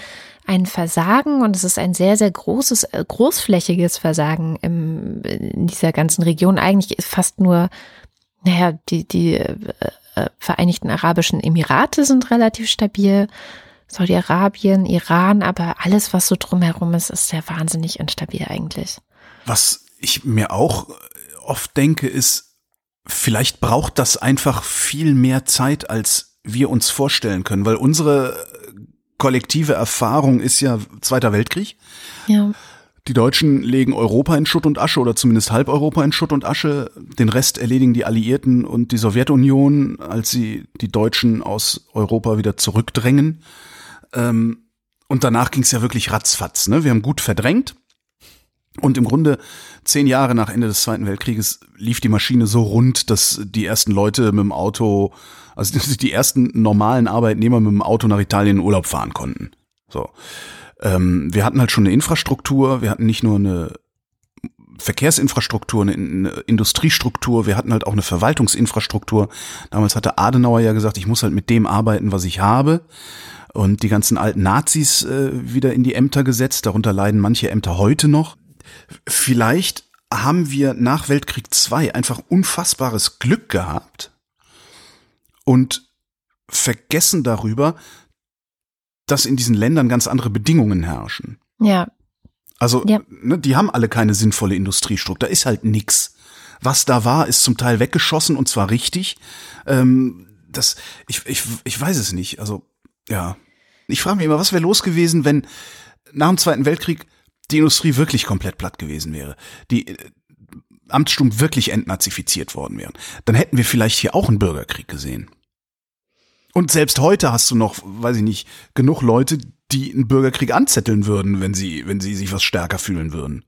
ein Versagen und es ist ein sehr, sehr großes, äh, großflächiges Versagen im, in dieser ganzen Region. Eigentlich ist fast nur, naja, die, die äh, äh, Vereinigten Arabischen Emirate sind relativ stabil. Saudi-Arabien, Iran, aber alles, was so drumherum ist, ist sehr wahnsinnig instabil eigentlich. Was ich mir auch oft denke, ist, vielleicht braucht das einfach viel mehr Zeit, als wir uns vorstellen können, weil unsere kollektive Erfahrung ist ja Zweiter Weltkrieg. Ja. Die Deutschen legen Europa in Schutt und Asche oder zumindest halb Europa in Schutt und Asche. Den Rest erledigen die Alliierten und die Sowjetunion, als sie die Deutschen aus Europa wieder zurückdrängen. Ähm, und danach ging es ja wirklich ratzfatz. Ne? Wir haben gut verdrängt. Und im Grunde zehn Jahre nach Ende des Zweiten Weltkrieges lief die Maschine so rund, dass die ersten Leute mit dem Auto, also die ersten normalen Arbeitnehmer mit dem Auto nach Italien in Urlaub fahren konnten. So. Ähm, wir hatten halt schon eine Infrastruktur, wir hatten nicht nur eine Verkehrsinfrastruktur, eine, eine Industriestruktur, wir hatten halt auch eine Verwaltungsinfrastruktur. Damals hatte Adenauer ja gesagt, ich muss halt mit dem arbeiten, was ich habe und die ganzen alten Nazis äh, wieder in die Ämter gesetzt. Darunter leiden manche Ämter heute noch. Vielleicht haben wir nach Weltkrieg II einfach unfassbares Glück gehabt und vergessen darüber, dass in diesen Ländern ganz andere Bedingungen herrschen. Ja. Also, ja. Ne, die haben alle keine sinnvolle Industriestruktur. Da ist halt nix. Was da war, ist zum Teil weggeschossen und zwar richtig. Ähm, das, ich, ich, ich weiß es nicht. Also, ja. Ich frage mich immer, was wäre los gewesen, wenn nach dem Zweiten Weltkrieg die Industrie wirklich komplett platt gewesen wäre. Die äh, Amtsstuben wirklich entnazifiziert worden wären. Dann hätten wir vielleicht hier auch einen Bürgerkrieg gesehen. Und selbst heute hast du noch, weiß ich nicht, genug Leute, die einen Bürgerkrieg anzetteln würden, wenn sie, wenn sie sich was stärker fühlen würden.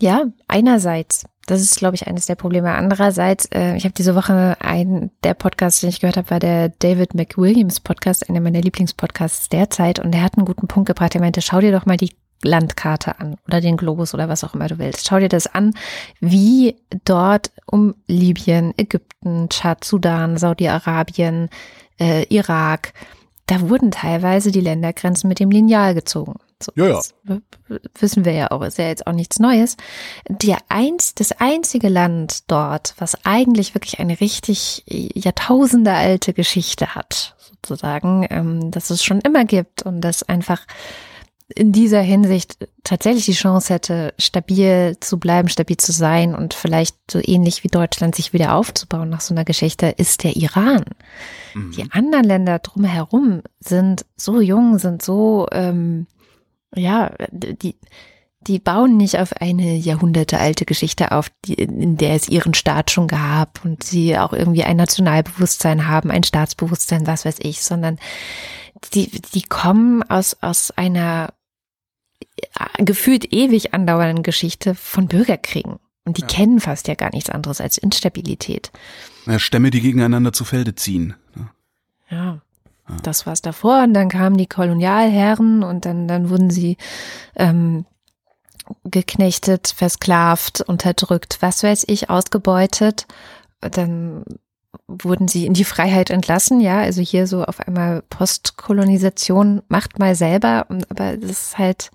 Ja, einerseits. Das ist, glaube ich, eines der Probleme. Andererseits, äh, ich habe diese Woche einen der Podcasts, den ich gehört habe, war der David McWilliams Podcast, einer meiner Lieblingspodcasts derzeit. Und der hat einen guten Punkt gebracht. Er meinte, schau dir doch mal die Landkarte an oder den Globus oder was auch immer du willst. Schau dir das an, wie dort um Libyen, Ägypten, Tschad, Sudan, Saudi-Arabien, äh, Irak, da wurden teilweise die Ländergrenzen mit dem Lineal gezogen. So, ja, ja. wissen wir ja auch, ist ja jetzt auch nichts Neues. Der eins, das einzige Land dort, was eigentlich wirklich eine richtig Jahrtausende alte Geschichte hat, sozusagen, ähm, dass es schon immer gibt und das einfach in dieser Hinsicht tatsächlich die Chance hätte, stabil zu bleiben, stabil zu sein und vielleicht so ähnlich wie Deutschland sich wieder aufzubauen nach so einer Geschichte, ist der Iran. Mhm. Die anderen Länder drumherum sind so jung, sind so, ähm, ja, die, die bauen nicht auf eine jahrhundertealte Geschichte auf, die, in der es ihren Staat schon gab und sie auch irgendwie ein Nationalbewusstsein haben, ein Staatsbewusstsein, was weiß ich, sondern die, die kommen aus, aus einer äh, gefühlt ewig andauernden Geschichte von Bürgerkriegen. Und die ja. kennen fast ja gar nichts anderes als Instabilität. Ja, Stämme, die gegeneinander zu Felde ziehen. Ne? Ja. Ja. Das war es davor. Und dann kamen die Kolonialherren und dann, dann wurden sie ähm, geknechtet, versklavt, unterdrückt, was weiß ich, ausgebeutet. Dann wurden sie in die Freiheit entlassen, ja, also hier so auf einmal Postkolonisation macht mal selber, aber das ist halt,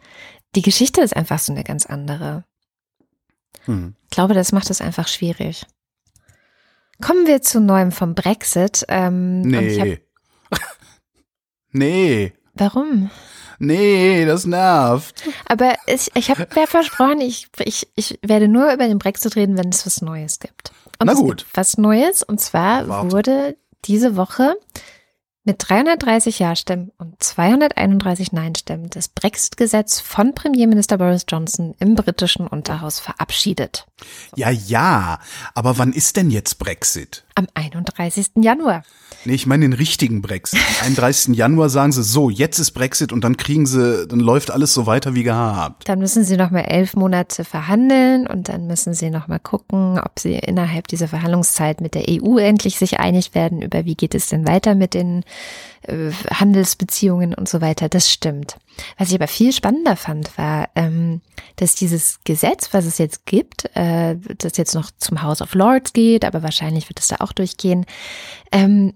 die Geschichte ist einfach so eine ganz andere. Hm. Ich glaube, das macht es einfach schwierig. Kommen wir zu neuem vom Brexit. Ähm, nee. nee. Warum? Nee, das nervt. Aber ich, ich habe mir versprochen, ich, ich, ich werde nur über den Brexit reden, wenn es was Neues gibt. Und Na gut. was Neues. Und zwar Warte. wurde diese Woche mit 330 Ja-Stimmen und 231 Nein-Stimmen das Brexit-Gesetz von Premierminister Boris Johnson im britischen Unterhaus verabschiedet. Ja, ja, aber wann ist denn jetzt Brexit? Am 31. Januar. Nee, ich meine den richtigen Brexit. Am 31. Januar sagen sie so, jetzt ist Brexit und dann kriegen sie, dann läuft alles so weiter wie gehabt. Dann müssen sie noch mal elf Monate verhandeln und dann müssen sie noch mal gucken, ob sie innerhalb dieser Verhandlungszeit mit der EU endlich sich einig werden über wie geht es denn weiter mit den äh, Handelsbeziehungen und so weiter. Das stimmt. Was ich aber viel spannender fand, war, ähm, dass dieses Gesetz, was es jetzt gibt, äh, das jetzt noch zum House of Lords geht, aber wahrscheinlich wird es da auch durchgehen, ähm,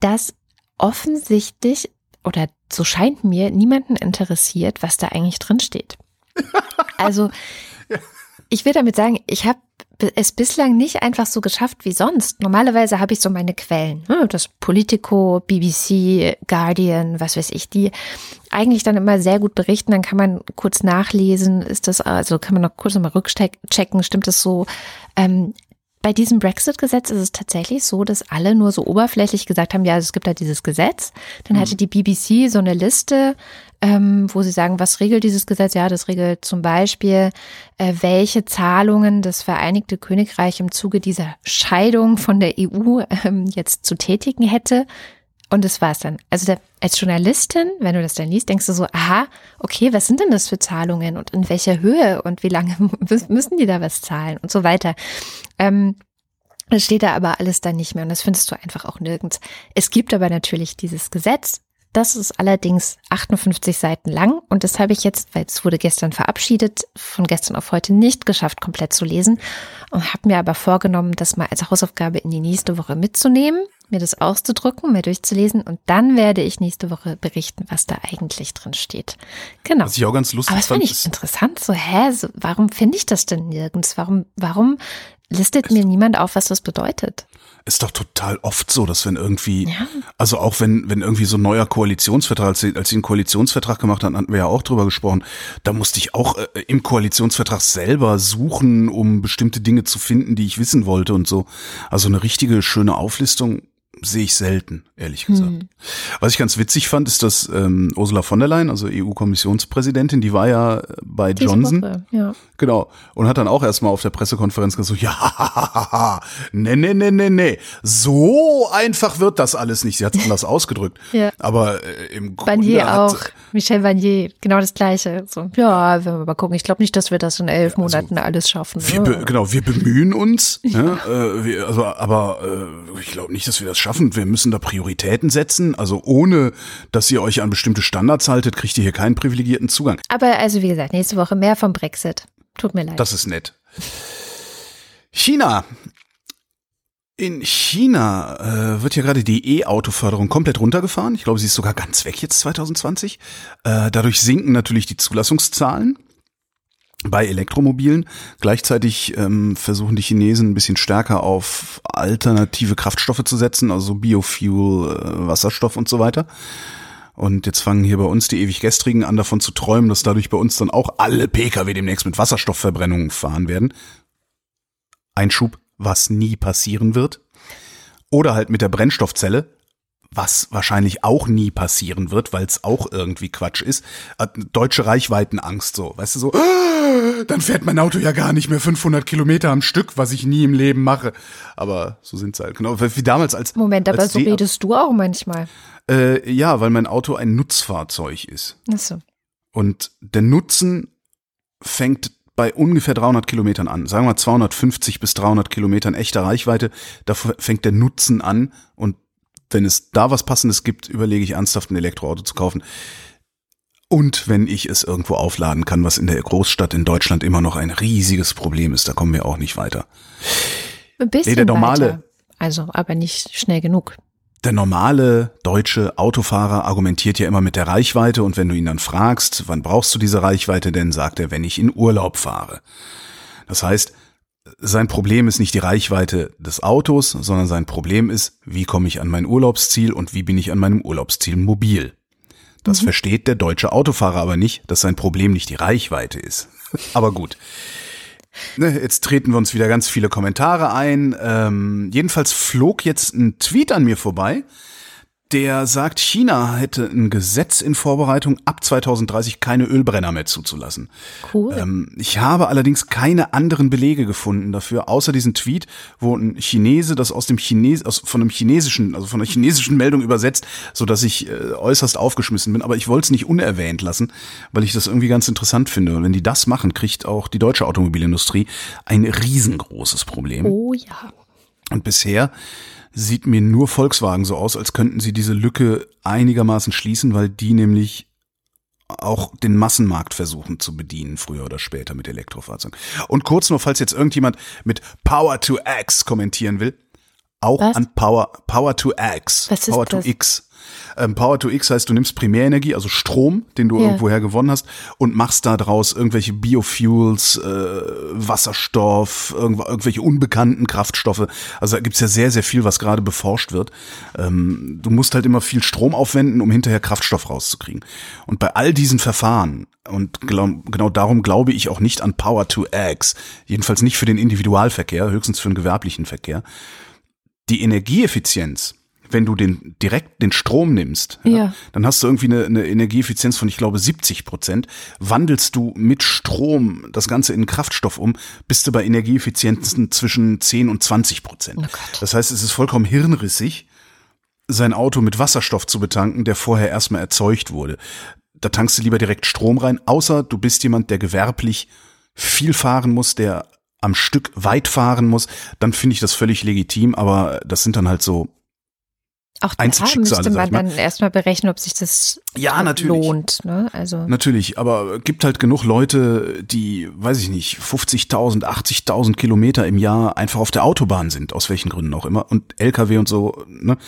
dass offensichtlich oder so scheint mir niemanden interessiert, was da eigentlich drin steht. Also ich will damit sagen, ich habe es bislang nicht einfach so geschafft wie sonst. Normalerweise habe ich so meine Quellen, ne? das Politico, BBC, Guardian, was weiß ich, die eigentlich dann immer sehr gut berichten. Dann kann man kurz nachlesen, ist das, also kann man noch kurz nochmal rückchecken, stimmt das so? Bei diesem Brexit-Gesetz ist es tatsächlich so, dass alle nur so oberflächlich gesagt haben, ja, es gibt da dieses Gesetz. Dann hatte mhm. die BBC so eine Liste ähm, wo sie sagen, was regelt dieses Gesetz? Ja, das regelt zum Beispiel, äh, welche Zahlungen das Vereinigte Königreich im Zuge dieser Scheidung von der EU ähm, jetzt zu tätigen hätte. Und das war's dann. Also der, als Journalistin, wenn du das dann liest, denkst du so, aha, okay, was sind denn das für Zahlungen und in welcher Höhe und wie lange müssen die da was zahlen und so weiter. Ähm, das steht da aber alles dann nicht mehr und das findest du einfach auch nirgends. Es gibt aber natürlich dieses Gesetz. Das ist allerdings 58 Seiten lang und das habe ich jetzt, weil es wurde gestern verabschiedet, von gestern auf heute nicht geschafft, komplett zu lesen und habe mir aber vorgenommen, das mal als Hausaufgabe in die nächste Woche mitzunehmen, mir das auszudrucken, mir durchzulesen und dann werde ich nächste Woche berichten, was da eigentlich drin steht. Genau. Was ich auch ganz lustig Aber das fand ich interessant. So, hä, so, warum finde ich das denn nirgends? Warum, warum listet mir niemand auf, was das bedeutet. Ist doch total oft so, dass wenn irgendwie, ja. also auch wenn, wenn irgendwie so ein neuer Koalitionsvertrag, als sie, als sie einen Koalitionsvertrag gemacht haben, hatten wir ja auch drüber gesprochen, da musste ich auch äh, im Koalitionsvertrag selber suchen, um bestimmte Dinge zu finden, die ich wissen wollte und so. Also eine richtige schöne Auflistung sehe ich selten, ehrlich gesagt. Hm. Was ich ganz witzig fand, ist, dass ähm, Ursula von der Leyen, also EU-Kommissionspräsidentin, die war ja bei Diese Johnson. Woche, ja. Genau. Und hat dann auch erstmal auf der Pressekonferenz gesagt, ja, nee, nee, nee, nee, nee. So einfach wird das alles nicht. Sie hat es anders ausgedrückt. Ja. Aber äh, im Grunde Barnier auch. Michel Barnier, genau das Gleiche. So, ja, wenn wir mal gucken. Ich glaube nicht, dass wir das in elf also, Monaten alles schaffen. Wir genau, wir bemühen uns. Ja. Ne? Äh, wir, also, aber äh, ich glaube nicht, dass wir das schaffen. Wir müssen da Prioritäten setzen. Also ohne, dass ihr euch an bestimmte Standards haltet, kriegt ihr hier keinen privilegierten Zugang. Aber also wie gesagt, nächste Woche mehr vom Brexit. Tut mir leid. Das ist nett. China. In China äh, wird ja gerade die E-Auto-Förderung komplett runtergefahren. Ich glaube, sie ist sogar ganz weg jetzt 2020. Äh, dadurch sinken natürlich die Zulassungszahlen bei Elektromobilen. Gleichzeitig ähm, versuchen die Chinesen ein bisschen stärker auf alternative Kraftstoffe zu setzen, also Biofuel, äh, Wasserstoff und so weiter. Und jetzt fangen hier bei uns die ewig gestrigen an davon zu träumen, dass dadurch bei uns dann auch alle Pkw demnächst mit Wasserstoffverbrennung fahren werden. Einschub, was nie passieren wird. Oder halt mit der Brennstoffzelle, was wahrscheinlich auch nie passieren wird, weil es auch irgendwie Quatsch ist. Äh, deutsche Reichweitenangst so, weißt du so, dann fährt mein Auto ja gar nicht mehr 500 Kilometer am Stück, was ich nie im Leben mache. Aber so sind's halt, genau, wie damals als Moment, aber als so redest du auch manchmal. Äh, ja, weil mein Auto ein Nutzfahrzeug ist. Ach so. Und der Nutzen fängt bei ungefähr 300 Kilometern an. Sagen wir 250 bis 300 Kilometern echter Reichweite. Da fängt der Nutzen an und wenn es da was Passendes gibt, überlege ich ernsthaft ein Elektroauto zu kaufen. Und wenn ich es irgendwo aufladen kann, was in der Großstadt in Deutschland immer noch ein riesiges Problem ist, da kommen wir auch nicht weiter. Ein bisschen nee, der normale, weiter. Also, aber nicht schnell genug. Der normale deutsche Autofahrer argumentiert ja immer mit der Reichweite und wenn du ihn dann fragst, wann brauchst du diese Reichweite denn, sagt er, wenn ich in Urlaub fahre. Das heißt, sein Problem ist nicht die Reichweite des Autos, sondern sein Problem ist, wie komme ich an mein Urlaubsziel und wie bin ich an meinem Urlaubsziel mobil. Das mhm. versteht der deutsche Autofahrer aber nicht, dass sein Problem nicht die Reichweite ist. aber gut. Ne, jetzt treten wir uns wieder ganz viele Kommentare ein. Ähm, jedenfalls flog jetzt ein Tweet an mir vorbei der sagt, China hätte ein Gesetz in Vorbereitung, ab 2030 keine Ölbrenner mehr zuzulassen. Cool. Ähm, ich habe allerdings keine anderen Belege gefunden dafür, außer diesen Tweet, wo ein Chinese das aus dem Chines aus, von einem chinesischen, also von einer chinesischen Meldung übersetzt, so dass ich äh, äußerst aufgeschmissen bin. Aber ich wollte es nicht unerwähnt lassen, weil ich das irgendwie ganz interessant finde. Und wenn die das machen, kriegt auch die deutsche Automobilindustrie ein riesengroßes Problem. Oh ja. Und bisher sieht mir nur Volkswagen so aus, als könnten sie diese Lücke einigermaßen schließen, weil die nämlich auch den Massenmarkt versuchen zu bedienen, früher oder später mit Elektrofahrzeugen. Und kurz nur, falls jetzt irgendjemand mit Power to X kommentieren will, auch Was? an Power, Power to X, Was Power to X. Ähm, Power to X heißt, du nimmst Primärenergie, also Strom, den du ja. irgendwoher gewonnen hast, und machst da draus irgendwelche Biofuels, äh, Wasserstoff, irgendw irgendwelche unbekannten Kraftstoffe. Also da gibt's ja sehr, sehr viel, was gerade beforscht wird. Ähm, du musst halt immer viel Strom aufwenden, um hinterher Kraftstoff rauszukriegen. Und bei all diesen Verfahren, und glaub, genau darum glaube ich auch nicht an Power to X, jedenfalls nicht für den Individualverkehr, höchstens für den gewerblichen Verkehr, die Energieeffizienz wenn du den direkt den Strom nimmst, ja. Ja. dann hast du irgendwie eine, eine Energieeffizienz von, ich glaube, 70 Prozent. Wandelst du mit Strom das Ganze in Kraftstoff um, bist du bei Energieeffizienzen zwischen 10 und 20 Prozent. Oh das heißt, es ist vollkommen hirnrissig, sein Auto mit Wasserstoff zu betanken, der vorher erstmal erzeugt wurde. Da tankst du lieber direkt Strom rein, außer du bist jemand, der gewerblich viel fahren muss, der am Stück weit fahren muss, dann finde ich das völlig legitim, aber das sind dann halt so Auch da müsste man dann erstmal berechnen, ob sich das Ja, natürlich. lohnt. Ne? Also Natürlich, aber gibt halt genug Leute, die, weiß ich nicht, 50.000, 80.000 Kilometer im Jahr einfach auf der Autobahn sind, aus welchen Gründen auch immer. Und LKW und so, ne?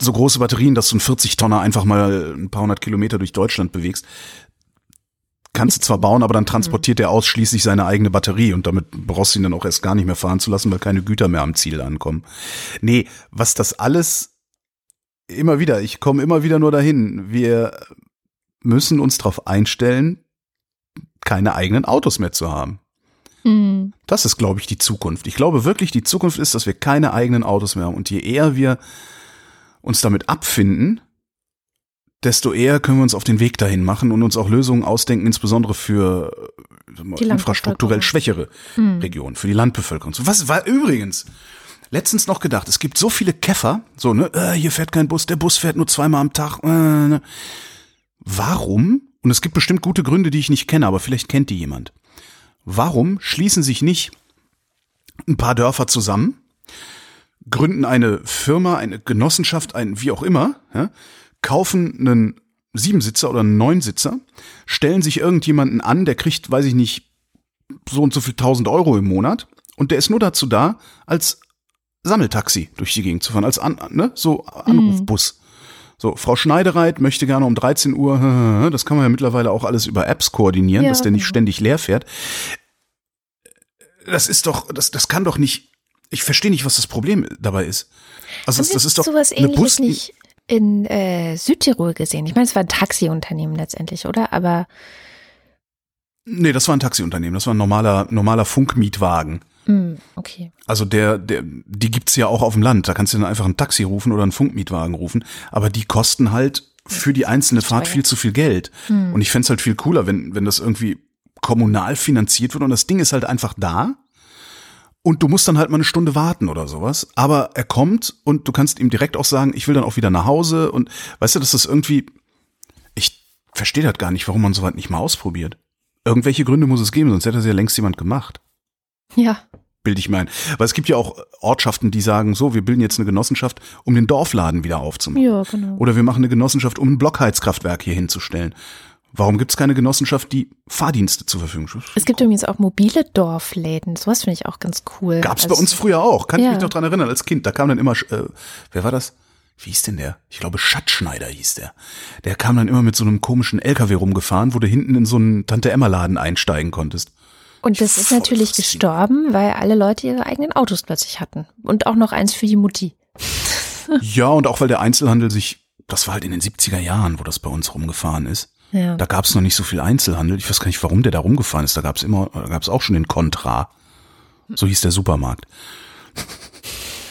So große Batterien, dass du einen 40-Tonner einfach mal ein paar hundert Kilometer durch Deutschland bewegst. Kannst du zwar bauen, aber dann transportiert er ausschließlich seine eigene Batterie und damit brauchst du ihn dann auch erst gar nicht mehr fahren zu lassen, weil keine Güter mehr am Ziel ankommen. Nee, was das alles immer wieder, ich komme immer wieder nur dahin. Wir müssen uns darauf einstellen, keine eigenen Autos mehr zu haben. mh, Das ist, glaube ich, die Zukunft. Ich glaube wirklich, die Zukunft ist, dass wir keine eigenen Autos mehr haben. Und je eher wir uns damit abfinden, desto eher können wir uns auf den Weg dahin machen und uns auch Lösungen ausdenken, insbesondere für äh, infrastrukturell schwächere Hm. Regionen, für die Landbevölkerung. Was war übrigens letztens noch gedacht? Es gibt so viele Käfer, so ne, äh, hier fährt kein Bus, der Bus fährt nur zweimal am Tag. Äh, ne. Warum? Und es gibt bestimmt gute Gründe, die ich nicht kenne, aber vielleicht kennt die jemand. Warum schließen sich nicht ein paar Dörfer zusammen, gründen eine Firma, eine Genossenschaft, ein wie auch immer, ja, kaufen einen Siebensitzer oder einen Neunsitzer, stellen sich irgendjemanden an, der kriegt, weiß ich nicht, so und so viel tausend Euro im Monat und der ist nur dazu da, als Sammeltaxi durch die Gegend zu fahren, als an, ne, so Anrufbus. So, Frau Schneidereit möchte gerne um 13 Uhr, das kann man ja mittlerweile auch alles über Apps koordinieren, Ja, dass der nicht genau. ständig leer fährt. Das ist doch, das, das kann doch nicht, ich verstehe nicht, was das Problem dabei ist. Also das, das ist doch sowas eine Bus, nicht in äh, Südtirol gesehen. Ich meine, es war ein Taxiunternehmen letztendlich, oder? Aber Nee, das war ein Taxiunternehmen, das war ein normaler, normaler Funkmietwagen. mh, okay. Also der, der, die gibt's ja auch auf dem Land. Da kannst du dann einfach ein Taxi rufen oder einen Funkmietwagen rufen. Aber die kosten halt für die einzelne Fahrt viel zu viel Geld. Und ich fänd's halt viel cooler, wenn, wenn das irgendwie kommunal finanziert wird und das Ding ist halt einfach da. Und du musst dann halt mal eine Stunde warten oder sowas. Aber er kommt und du kannst ihm direkt auch sagen, ich will dann auch wieder nach Hause. Und weißt du, dass das irgendwie, ich verstehe das gar nicht, warum man sowas nicht mal ausprobiert. Irgendwelche Gründe muss es geben, sonst hätte es ja längst jemand gemacht Ja. bilde ich mir ein. Weil es gibt ja auch Ortschaften, die sagen, so, wir bilden jetzt eine Genossenschaft, um den Dorfladen wieder aufzumachen. Ja, genau. Oder wir machen eine Genossenschaft, um ein Blockheizkraftwerk hier hinzustellen. Warum gibt es keine Genossenschaft, die Fahrdienste zur Verfügung stellt? Es gibt übrigens auch mobile Dorfläden. Sowas finde ich auch ganz cool. Gab's bei Also- uns früher auch. Kann ich Ja. mich noch dran erinnern, als Kind. Da kam dann immer, äh, wer war das? Wie hieß denn der? Ich glaube, Schatzschneider hieß der. Der kam dann immer mit so einem komischen LKW rumgefahren, wo du hinten in so einen Tante-Emma-Laden einsteigen konntest. Und das ist Voll natürlich gestorben, weil alle Leute ihre eigenen Autos plötzlich hatten. Und auch noch eins für die Mutti. Ja, und auch weil der Einzelhandel sich, das war halt in den 70er Jahren, wo das bei uns rumgefahren ist. Ja. Da gab es noch nicht so viel Einzelhandel. Ich weiß gar nicht, warum der da rumgefahren ist. Da gab es immer, da gab es auch schon den Contra. So hieß der Supermarkt.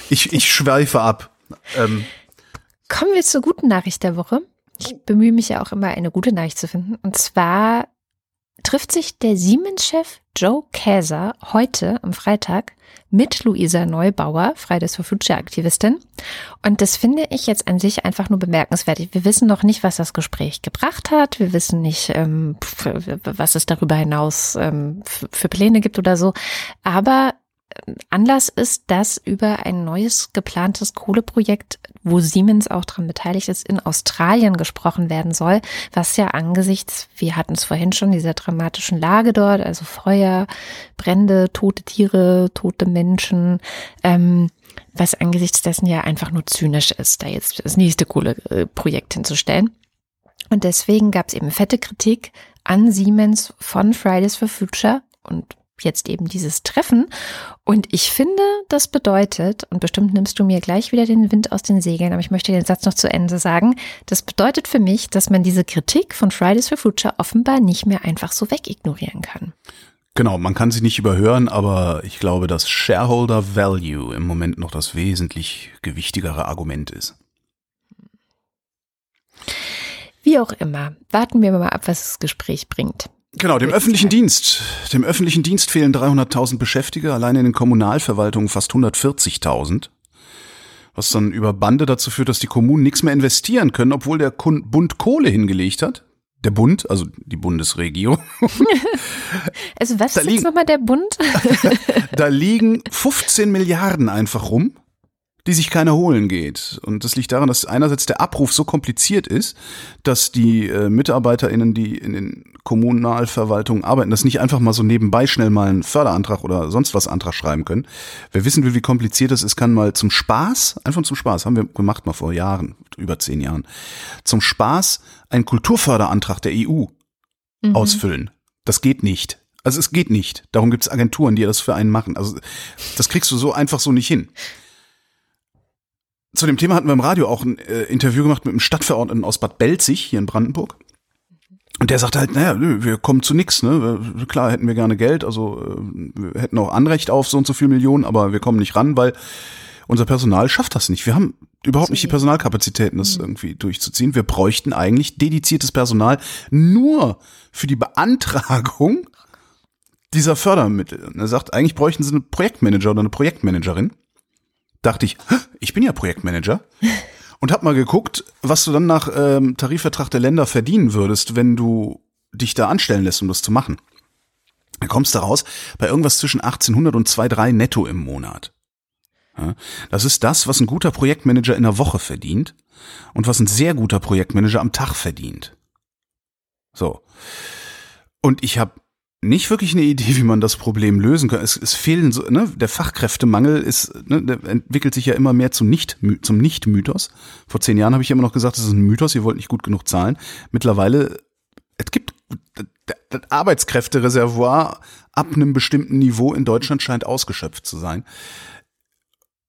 Ich, ich schweife ab. Ähm, Kommen wir zur guten Nachricht der Woche. Ich bemühe mich ja auch immer, eine gute Nachricht zu finden. Und zwar trifft sich der Siemens-Chef Joe Käser heute am Freitag mit Luisa Neubauer, Fridays for Future Aktivistin. Und das finde ich jetzt an sich einfach nur bemerkenswert. Wir wissen noch nicht, was das Gespräch gebracht hat. Wir wissen nicht, ähm, was es darüber hinaus ähm, für Pläne gibt oder so. Aber Anlass ist, dass über ein neues geplantes Kohleprojekt, wo Siemens auch daran beteiligt ist, in Australien gesprochen werden soll, was ja angesichts, wir hatten es vorhin schon, dieser dramatischen Lage dort, also Feuer, Brände, tote Tiere, tote Menschen, ähm, was angesichts dessen ja einfach nur zynisch ist, da jetzt das nächste Kohleprojekt hinzustellen. Und deswegen gab es eben fette Kritik an Siemens von Fridays for Future und jetzt eben dieses Treffen. Und ich finde, das bedeutet, und bestimmt nimmst du mir gleich wieder den Wind aus den Segeln, aber ich möchte den Satz noch zu Ende sagen, das bedeutet für mich, dass man diese Kritik von Fridays for Future offenbar nicht mehr einfach so wegignorieren kann. Genau, man kann sie nicht überhören, aber ich glaube, dass Shareholder Value im Moment noch das wesentlich gewichtigere Argument ist. Wie auch immer, warten wir mal ab, was das Gespräch bringt. Genau, dem öffentlichen Dienst. Dem öffentlichen Dienst fehlen 300.000 Beschäftigte, allein in den Kommunalverwaltungen fast 140.000. Was dann über Bande dazu führt, dass die Kommunen nichts mehr investieren können, obwohl der Bund Kohle hingelegt hat. Der Bund, also die Bundesregierung. also was da ist jetzt nochmal der Bund? da liegen 15 Milliarden einfach rum die sich keiner holen geht. Und das liegt daran, dass einerseits der Abruf so kompliziert ist, dass die äh, MitarbeiterInnen, die in den Kommunalverwaltungen arbeiten, das nicht einfach mal so nebenbei schnell mal einen Förderantrag oder sonst was Antrag schreiben können. Wer wissen will, wie kompliziert das ist, kann mal zum Spaß, einfach zum Spaß, haben wir gemacht mal vor Jahren, über zehn Jahren, zum Spaß einen Kulturförderantrag der EU mhm. ausfüllen. Das geht nicht. Also es geht nicht. Darum gibt es Agenturen, die das für einen machen. Also das kriegst du so einfach so nicht hin. Zu dem Thema hatten wir im Radio auch ein äh, Interview gemacht mit einem Stadtverordneten aus Bad Belzig hier in Brandenburg. Und der sagte halt, naja, wir kommen zu nichts. Ne? Klar hätten wir gerne Geld, also äh, wir hätten auch Anrecht auf so und so viel Millionen, aber wir kommen nicht ran, weil unser Personal schafft das nicht. Wir haben überhaupt nicht die Personalkapazitäten, das mhm. irgendwie durchzuziehen. Wir bräuchten eigentlich dediziertes Personal nur für die Beantragung dieser Fördermittel. Und er sagt, eigentlich bräuchten sie einen Projektmanager oder eine Projektmanagerin dachte ich, ich bin ja Projektmanager und habe mal geguckt, was du dann nach ähm, Tarifvertrag der Länder verdienen würdest, wenn du dich da anstellen lässt, um das zu machen. Dann kommst du raus bei irgendwas zwischen 1800 und 2,3 netto im Monat. Ja, das ist das, was ein guter Projektmanager in der Woche verdient und was ein sehr guter Projektmanager am Tag verdient. So. Und ich habe nicht wirklich eine Idee, wie man das Problem lösen kann. Es, es fehlen so, ne, der Fachkräftemangel ist, ne, der entwickelt sich ja immer mehr zum Nicht, zum Nicht-Mythos. Vor zehn Jahren habe ich immer noch gesagt, das ist ein Mythos, ihr wollt nicht gut genug zahlen. Mittlerweile, es gibt das Arbeitskräftereservoir ab einem bestimmten Niveau in Deutschland scheint ausgeschöpft zu sein.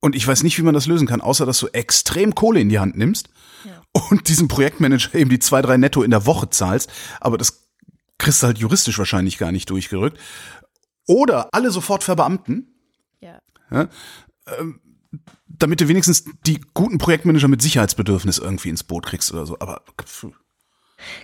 Und ich weiß nicht, wie man das lösen kann, außer dass du extrem Kohle in die Hand nimmst ja. und diesem Projektmanager eben die zwei, drei Netto in der Woche zahlst. Aber das kriegst du halt juristisch wahrscheinlich gar nicht durchgerückt. Oder alle sofort verbeamten. Ja. ja ähm, damit du wenigstens die guten Projektmanager mit Sicherheitsbedürfnis irgendwie ins Boot kriegst oder so. Aber pff,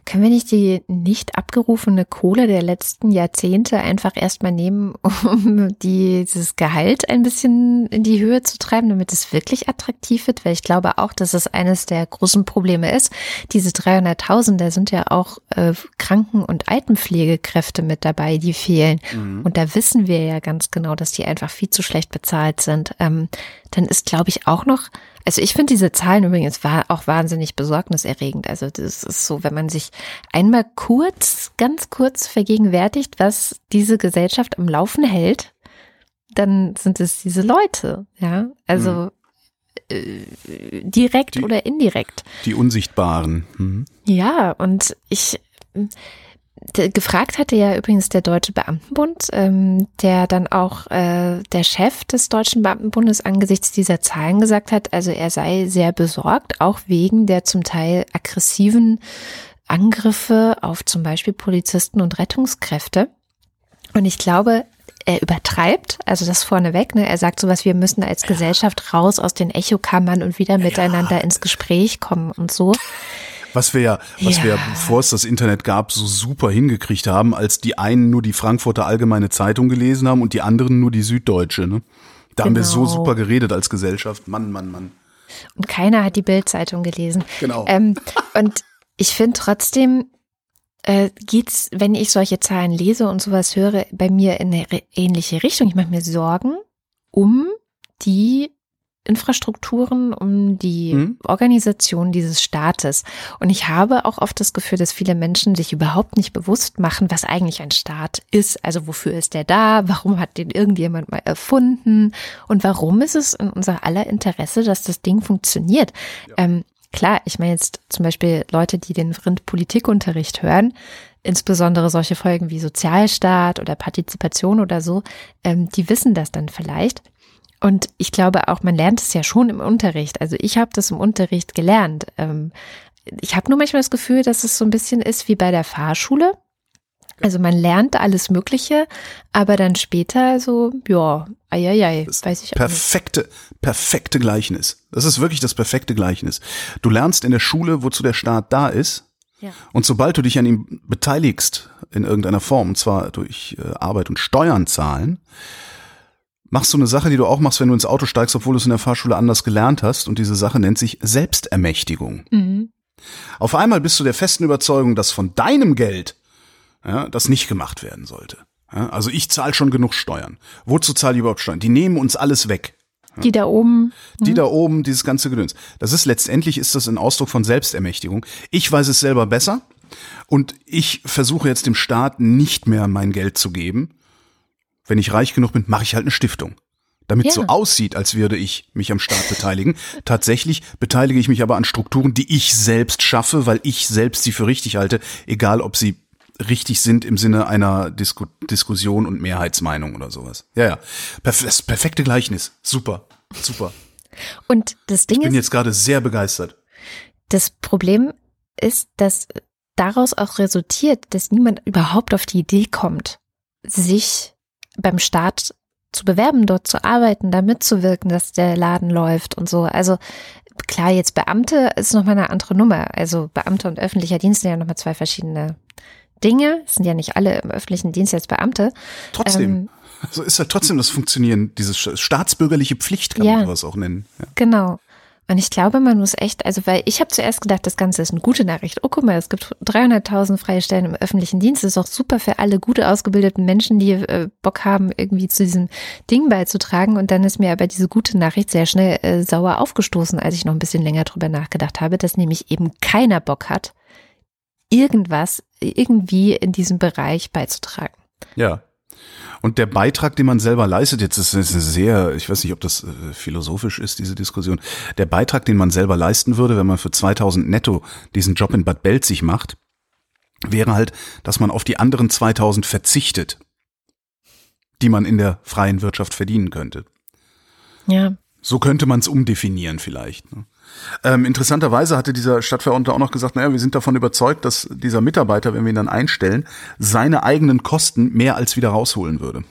können wir nicht die nicht abgerufene Kohle der letzten Jahrzehnte einfach erstmal nehmen, um dieses Gehalt ein bisschen in die Höhe zu treiben, damit es wirklich attraktiv wird? Weil ich glaube auch, dass es eines der großen Probleme ist. Diese 300.000, da sind ja auch äh, Kranken- und Altenpflegekräfte mit dabei, die fehlen. Mhm. Und da wissen wir ja ganz genau, dass die einfach viel zu schlecht bezahlt sind. Ähm, dann ist, glaube ich, auch noch also ich finde diese Zahlen übrigens war auch wahnsinnig besorgniserregend. Also das ist so, wenn man sich einmal kurz, ganz kurz vergegenwärtigt, was diese Gesellschaft am Laufen hält, dann sind es diese Leute, ja. Also mhm. direkt die, oder indirekt. Die Unsichtbaren. Mhm. Ja, und ich gefragt hatte ja übrigens der Deutsche Beamtenbund, ähm, der dann auch äh, der Chef des Deutschen Beamtenbundes angesichts dieser Zahlen gesagt hat, also er sei sehr besorgt, auch wegen der zum Teil aggressiven Angriffe auf zum Beispiel Polizisten und Rettungskräfte. Und ich glaube, er übertreibt, also das vorneweg, ne? Er sagt sowas, wir müssen als Gesellschaft raus aus den Echokammern und wieder miteinander ja. ins Gespräch kommen und so. Was wir ja, was ja. wir, bevor es das Internet gab, so super hingekriegt haben, als die einen nur die Frankfurter Allgemeine Zeitung gelesen haben und die anderen nur die Süddeutsche. Ne? Da genau. haben wir so genau. super geredet als Gesellschaft. Mann, Mann, Mann. Und keiner hat die Bildzeitung gelesen. Genau. Ähm, und ich finde trotzdem, äh, geht's, wenn ich solche Zahlen lese und sowas höre, bei mir in eine ähnliche Richtung. Ich mache mir Sorgen um die Infrastrukturen, um die mhm. Organisation dieses Staates. Und ich habe auch oft das Gefühl, dass viele Menschen sich überhaupt nicht bewusst machen, was eigentlich ein Staat ist. Also wofür ist der da? Warum hat den irgendjemand mal erfunden? Und warum ist es in unser aller Interesse, dass das Ding funktioniert? Ja. Ähm, klar, ich meine jetzt zum Beispiel Leute, die den Rind Politikunterricht hören, insbesondere solche Folgen wie Sozialstaat oder Partizipation oder so, ähm, die wissen das dann vielleicht. Und ich glaube auch, man lernt es ja schon im Unterricht. Also ich habe das im Unterricht gelernt. Ähm, ich habe nur manchmal das Gefühl, dass es so ein bisschen ist wie bei der Fahrschule. Also man lernt alles Mögliche, aber dann später so, ja, eieiei, weiß ich auch perfekte, nicht. perfekte Gleichnis. Das ist wirklich das perfekte Gleichnis. Du lernst in der Schule, wozu der Staat da ist, Ja. Und sobald du dich an ihm beteiligst in irgendeiner Form, und zwar durch äh, Arbeit und Steuern zahlen, machst du eine Sache, die du auch machst, wenn du ins Auto steigst, obwohl du es in der Fahrschule anders gelernt hast. Und diese Sache nennt sich Selbstermächtigung. Mhm. Auf einmal bist du der festen Überzeugung, dass von deinem Geld ja, das nicht gemacht werden sollte. Ja, also ich zahle schon genug Steuern. Wozu zahle ich überhaupt Steuern? Die nehmen uns alles weg. Die da oben. Die da oben, dieses ganze Gedöns. Das ist letztendlich ist das ein Ausdruck von Selbstermächtigung. Ich weiß es selber besser und ich versuche jetzt dem Staat nicht mehr mein Geld zu geben. Wenn ich reich genug bin, mache ich halt eine Stiftung. Damit Ja. so aussieht, als würde ich mich am Staat beteiligen. Tatsächlich beteilige ich mich aber an Strukturen, die ich selbst schaffe, weil ich selbst sie für richtig halte, egal ob sie richtig sind im Sinne einer Disku Diskussion und Mehrheitsmeinung oder sowas. Ja, ja. Perf das perfekte Gleichnis. Super. Super. Und das Ding Ich bin ist, jetzt gerade sehr begeistert. das Problem ist, dass daraus auch resultiert, dass niemand überhaupt auf die Idee kommt, sich beim Staat zu bewerben, dort zu arbeiten, da mitzuwirken, dass der Laden läuft und so. Also klar, jetzt Beamte ist nochmal eine andere Nummer. Also Beamte und öffentlicher Dienst sind ja nochmal zwei verschiedene Dinge. Es sind ja nicht alle im öffentlichen Dienst jetzt Beamte. Trotzdem. Ähm, so ist halt trotzdem das Funktionieren, diese sta- staatsbürgerliche Pflicht, kann Ja. man sowas auch nennen. Ja. Genau. Und ich glaube, man muss echt, also weil ich habe zuerst gedacht, das Ganze ist eine gute Nachricht. Oh, guck mal, es gibt 300.000 freie Stellen im öffentlichen Dienst. Das ist auch super für alle gute ausgebildeten Menschen, die äh, Bock haben, irgendwie zu diesem Ding beizutragen. Und dann ist mir aber diese gute Nachricht sehr schnell äh, sauer aufgestoßen, als ich noch ein bisschen länger drüber nachgedacht habe, dass nämlich eben keiner Bock hat, irgendwas irgendwie in diesem Bereich beizutragen. ja. Und der Beitrag, den man selber leistet, jetzt ist es sehr, ich weiß nicht, ob das äh, philosophisch ist, diese Diskussion, der Beitrag, den man selber leisten würde, wenn man für 2000 netto diesen Job in Bad Belzig macht, wäre halt, dass man auf die anderen 2000 verzichtet, die man in der freien Wirtschaft verdienen könnte. Ja. So könnte man es umdefinieren vielleicht. ne? Ähm, interessanterweise hatte dieser Stadtverordnete auch noch gesagt, naja, wir sind davon überzeugt, dass dieser Mitarbeiter, wenn wir ihn dann einstellen, seine eigenen Kosten mehr als wieder rausholen würde.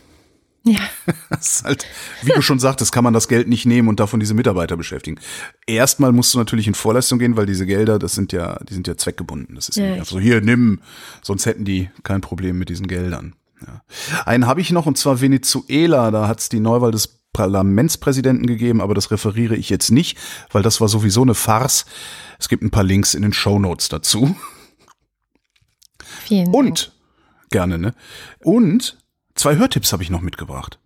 Ja. Das ist halt, wie du schon sagtest, kann man das Geld nicht nehmen und davon diese Mitarbeiter beschäftigen. Erstmal musst du natürlich in Vorleistung gehen, weil diese Gelder, das sind ja, die sind ja zweckgebunden. Das ist ja, nicht einfach so, hier, nimm, sonst hätten die kein Problem mit diesen Geldern. Ja. Einen habe ich noch, und zwar Venezuela. Da hat es die Neuwahl des Parlamentspräsidenten gegeben, aber das referiere ich jetzt nicht, weil das war sowieso eine Farce. Es gibt ein paar Links in den Shownotes dazu. Vielen Dank. Und, gerne, ne? Und zwei Hörtipps habe ich noch mitgebracht.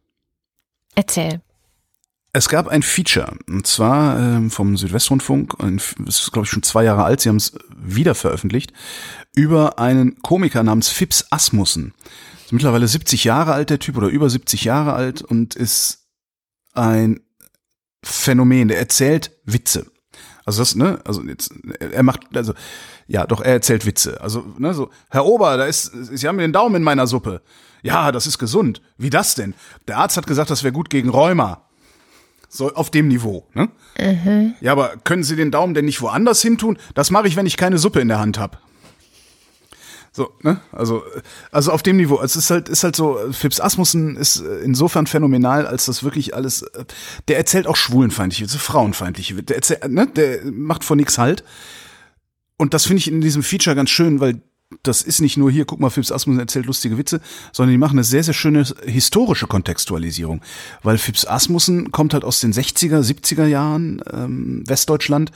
Erzähl. Es gab ein Feature, und zwar ähm, vom Südwestrundfunk, es ist glaube ich schon zwei Jahre alt, sie haben es wieder veröffentlicht, über einen Komiker namens Fips Asmussen. Ist mittlerweile 70 Jahre alt, der Typ, oder über 70 Jahre alt und ist ein Phänomen, der erzählt Witze. Also das, ne, also jetzt, er macht, also, ja, doch, er erzählt Witze. Also, ne, so, Herr Ober, da ist, Sie haben den Daumen in meiner Suppe. Ja, das ist gesund. Wie das denn? Der Arzt hat gesagt, das wäre gut gegen Rheuma. So auf dem Niveau, ne? Ja, aber können Sie den Daumen denn nicht woanders hin tun? Das mache ich, wenn ich keine Suppe in der Hand habe. So, ne? Also, also auf dem Niveau. Es ist halt, ist halt so, Phipps Asmussen ist äh, insofern phänomenal, als das wirklich alles, äh, der erzählt auch schwulenfeindliche Witze, frauenfeindliche Witze. Der, erzählt, ne? der macht vor nix halt. Und das finde ich in diesem Feature ganz schön, weil das ist nicht nur hier, guck mal, Phipps Asmussen erzählt lustige Witze, sondern die machen eine sehr, sehr schöne historische Kontextualisierung. Weil Phipps Asmussen kommt halt aus den 60er, 70er Jahren, ähm, Westdeutschland.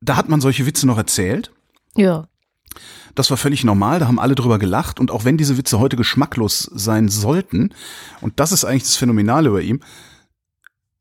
Da hat man solche Witze noch erzählt. Ja. Das war völlig normal, da haben alle drüber gelacht und auch wenn diese Witze heute geschmacklos sein sollten, und das ist eigentlich das Phänomenale bei ihm,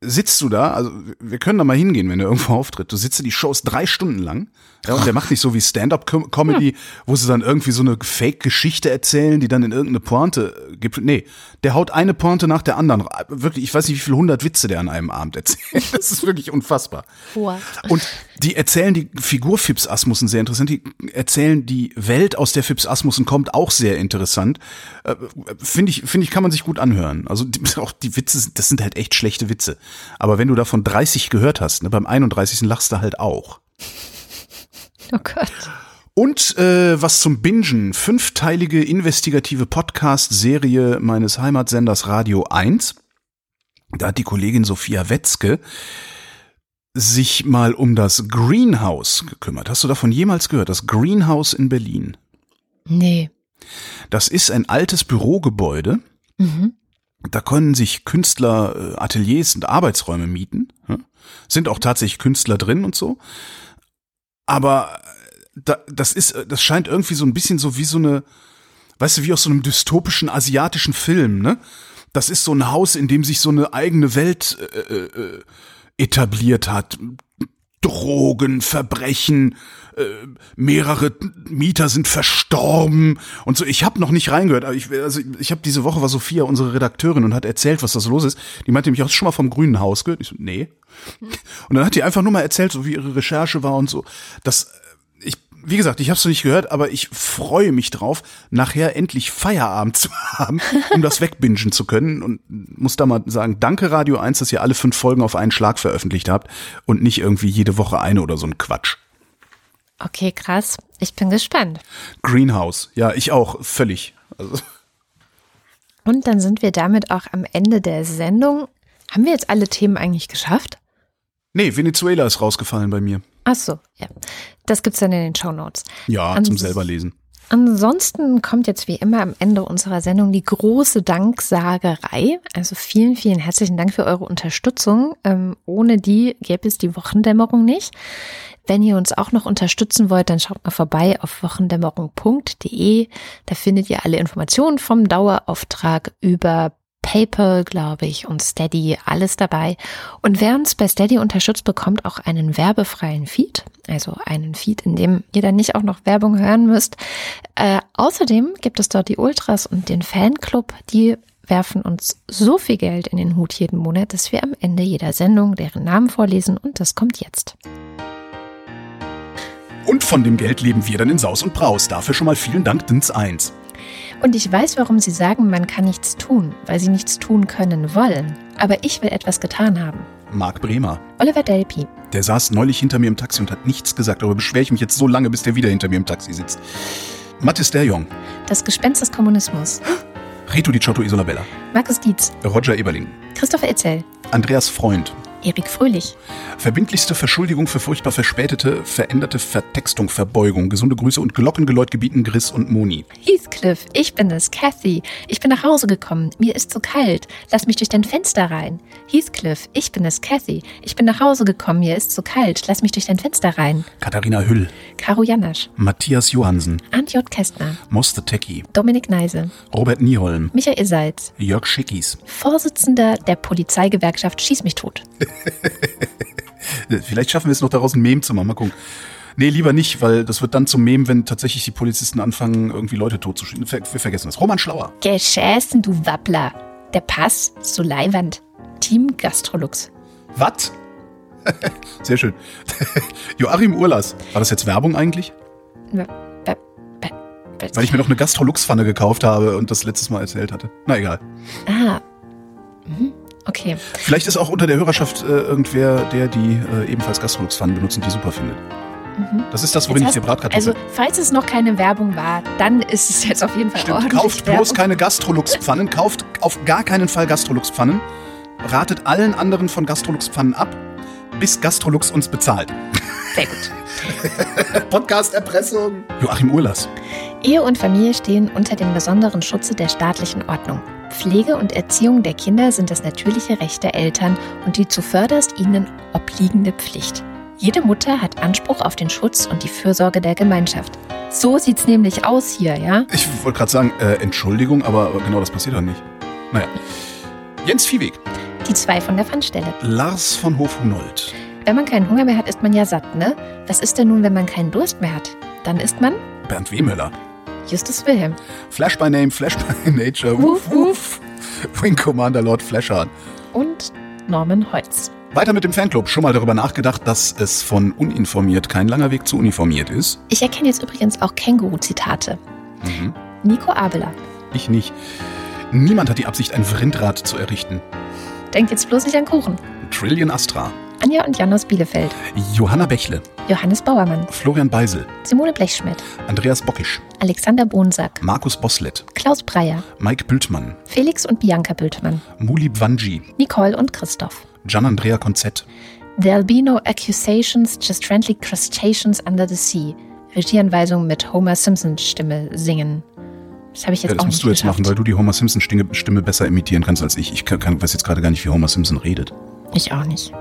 sitzt du da, also wir können da mal hingehen, wenn er irgendwo auftritt. Du sitzt die Shows drei Stunden lang, ja, und der macht nicht so wie Stand-up-Comedy, wo sie dann irgendwie so eine Fake-Geschichte erzählen, die dann in irgendeine Pointe gibt. Nee, der haut eine Pointe nach der anderen. Wirklich, ich weiß nicht, wie viele hundert Witze der an einem Abend erzählt. Das ist wirklich unfassbar. Wow. Und die erzählen die Figur Fips Asmussen sehr interessant. Die erzählen die Welt, aus der Fips Asmussen kommt, auch sehr interessant. Äh, Finde ich, finde ich, kann man sich gut anhören. Also die, auch die Witze, das sind halt echt schlechte Witze. Aber wenn du davon 30 gehört hast, ne, beim 31. lachst du halt auch. Oh Gott. Und äh, was zum Bingen, fünfteilige investigative Podcast-Serie meines Heimatsenders Radio 1. Da hat die Kollegin Sophia Wetzke sich mal um das Greenhouse gekümmert. Hast du davon jemals gehört? Das Greenhouse in Berlin. Nee. Das ist ein altes Bürogebäude. Mhm. Da können sich Künstler äh, Ateliers und Arbeitsräume mieten. Sind auch tatsächlich Künstler drin und so. Aber äh, da, das ist, äh, das scheint irgendwie so ein bisschen so wie so eine, weißt du, wie aus so einem dystopischen asiatischen Film, ne? Das ist so ein Haus, in dem sich so eine eigene Welt äh, äh, etabliert hat. Drogen, Verbrechen, äh, mehrere Mieter sind verstorben und so. Ich habe noch nicht reingehört, aber ich, also ich habe diese Woche war Sophia unsere Redakteurin und hat erzählt, was das los ist. Die meinte mich auch schon mal vom Grünen Haus gehört. Ich so, nee. Und dann hat die einfach nur mal erzählt, so wie ihre Recherche war und so. Das wie gesagt, ich habe es noch nicht gehört, aber ich freue mich drauf, nachher endlich Feierabend zu haben, um das wegbingen zu können. Und muss da mal sagen, danke Radio 1, dass ihr alle fünf Folgen auf einen Schlag veröffentlicht habt und nicht irgendwie jede Woche eine oder so ein Quatsch. Okay, krass. Ich bin gespannt. Greenhouse, ja, ich auch, völlig. Also. Und dann sind wir damit auch am Ende der Sendung. Haben wir jetzt alle Themen eigentlich geschafft? Nee, Venezuela ist rausgefallen bei mir. Ach so, ja. Das gibt's dann in den Show Notes. Ja, Ans zum selber lesen. Ansonsten kommt jetzt wie immer am Ende unserer Sendung die große Danksagerei. Also vielen, vielen herzlichen Dank für eure Unterstützung. Ähm, ohne die gäbe es die Wochendämmerung nicht. Wenn ihr uns auch noch unterstützen wollt, dann schaut mal vorbei auf wochendämmerung.de. Da findet ihr alle Informationen vom Dauerauftrag über PayPal, glaube ich, und Steady, alles dabei. Und wer uns bei Steady unterstützt, bekommt auch einen werbefreien Feed, also einen Feed, in dem ihr dann nicht auch noch Werbung hören müsst. Äh, außerdem gibt es dort die Ultras und den Fanclub, die werfen uns so viel Geld in den Hut jeden Monat, dass wir am Ende jeder Sendung deren Namen vorlesen und das kommt jetzt. Und von dem Geld leben wir dann in Saus und Braus. Dafür schon mal vielen Dank, Dins 1. Und ich weiß, warum Sie sagen, man kann nichts tun, weil Sie nichts tun können wollen. Aber ich will etwas getan haben. Marc Bremer. Oliver Delpi. Der saß neulich hinter mir im Taxi und hat nichts gesagt. Darüber beschwere ich mich jetzt so lange, bis der wieder hinter mir im Taxi sitzt. Mathis Derjong. Das Gespenst des Kommunismus. Reto Di Ciotto Isolabella. Markus Dietz. Roger Eberling. Christopher Etzel. Andreas Freund. Erik Fröhlich. Verbindlichste Verschuldigung für furchtbar verspätete, veränderte Vertextung, Verbeugung. Gesunde Grüße und Glockengeläut gebieten Gris und Moni. Heathcliff, ich bin es, Kathy. Ich bin nach Hause gekommen. Mir ist zu kalt. Lass mich durch dein Fenster rein. Heathcliff, ich bin es, Kathy. Ich bin nach Hause gekommen. Mir ist zu kalt. Lass mich durch dein Fenster rein. Katharina Hüll. Caro Janasch. Matthias Johansen. Arndt J. Kästner. Moste Tecki. Dominik Neise. Robert Nieholm. Michael Seitz. Jörg Schickis. Vorsitzender der Polizeigewerkschaft Schieß mich tot. Vielleicht schaffen wir es noch daraus ein Mem zu machen. Mal gucken. Nee, lieber nicht, weil das wird dann zum Mem, wenn tatsächlich die Polizisten anfangen, irgendwie Leute totzuschießen. Wir vergessen das. Roman Schlauer. Geschäßen, du Wappler. Der Pass so Leiwand. Team Gastrolux. Was? Sehr schön. Joachim Urlas. War das jetzt Werbung eigentlich? Weil ich mir noch eine Gastrolux-Pfanne gekauft habe und das letztes Mal erzählt hatte. Na egal. Ah. Mhm. Okay. Vielleicht ist auch unter der Hörerschaft äh, irgendwer, der die äh, ebenfalls Gastrolux-Pfannen benutzt und die super findet. Mhm. Das ist das, worin jetzt ich dir Bratkartoffeln. Also, falls es noch keine Werbung war, dann ist es jetzt auf jeden Fall Stimmt, kauft bloß Werbung. keine Gastrolux-Pfannen, kauft auf gar keinen Fall Gastrolux-Pfannen, ratet allen anderen von Gastrolux-Pfannen ab, bis Gastrolux uns bezahlt. Sehr gut. Podcast-Erpressung. Joachim Urlas. Ehe und Familie stehen unter dem besonderen Schutze der staatlichen Ordnung. Pflege und Erziehung der Kinder sind das natürliche Recht der Eltern und die zuvörderst ihnen obliegende Pflicht. Jede Mutter hat Anspruch auf den Schutz und die Fürsorge der Gemeinschaft. So sieht's nämlich aus hier, ja? Ich wollte gerade sagen, äh, Entschuldigung, aber genau das passiert dann nicht. Naja. Jens Viehweg. Die zwei von der Pfannstelle. Lars von Hofhunold. Wenn man keinen Hunger mehr hat, ist man ja satt, ne? Was ist denn nun, wenn man keinen Durst mehr hat? Dann ist man? Bernd Wehmöller. Justus Wilhelm. Flash by Name, Flash by Nature. Wuff, wuff. Wing Commander Lord Flashard. Und Norman Holz. Weiter mit dem Fanclub. Schon mal darüber nachgedacht, dass es von uninformiert kein langer Weg zu uniformiert ist? Ich erkenne jetzt übrigens auch Känguru-Zitate. Mhm. Nico Abela. Ich nicht. Niemand hat die Absicht, ein Vrindrad zu errichten. Denkt jetzt bloß nicht an Kuchen. Trillion Astra. Anja und Jan aus Bielefeld. Johanna Bächle. Johannes Bauermann. Florian Beisel. Simone Blechschmidt. Andreas Bockisch. Alexander Bonsack. Markus Boslett. Klaus Breyer. Mike Bültmann. Felix und Bianca Bültmann. Muli Bwanji. Nicole und Christoph. Gian Andrea Konzett. There'll be no accusations, just friendly crustaceans under the sea. Regieanweisung mit Homer Simpson Stimme singen. Das habe ich jetzt Ja, das auch musst nicht du jetzt geschafft. machen, weil du die Homer Simpson Stimme, Stimme besser imitieren kannst als ich. Ich kann, kann, weiß jetzt gerade gar nicht, wie Homer Simpson redet. Ich auch nicht.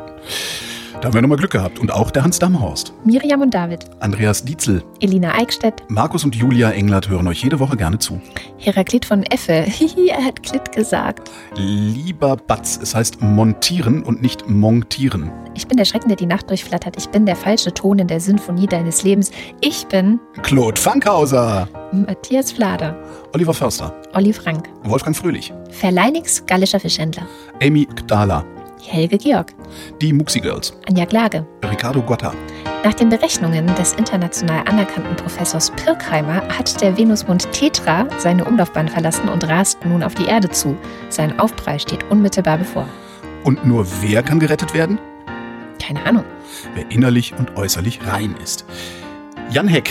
Da haben wir nochmal Glück gehabt. Und auch der Hans Damhorst, Miriam und David, Andreas Dietzel, Elina Eickstedt, Markus und Julia Englert hören euch jede Woche gerne zu. Heraklit von Effe. Hihi, er hat Klit gesagt. Lieber Batz, es heißt montieren und nicht montieren. Ich bin der Schrecken, der die Nacht durchflattert. Ich bin der falsche Ton in der Sinfonie deines Lebens. Ich bin Claude Fankhauser, Matthias Flader, Oliver Förster, Olli Frank, Wolfgang Fröhlich, Verleinix, gallischer Fischhändler, Amy Gdala, Helge Georg, die Muxi Girls, Anja Klage. Ricardo Gotta, Nach den Berechnungen des international anerkannten Professors Pirkheimer hat der Venusmond Tetra seine Umlaufbahn verlassen und rast nun auf die Erde zu. Sein Aufprall steht unmittelbar bevor. Und nur wer kann gerettet werden? Keine Ahnung. Wer innerlich und äußerlich rein ist. Jan Heck,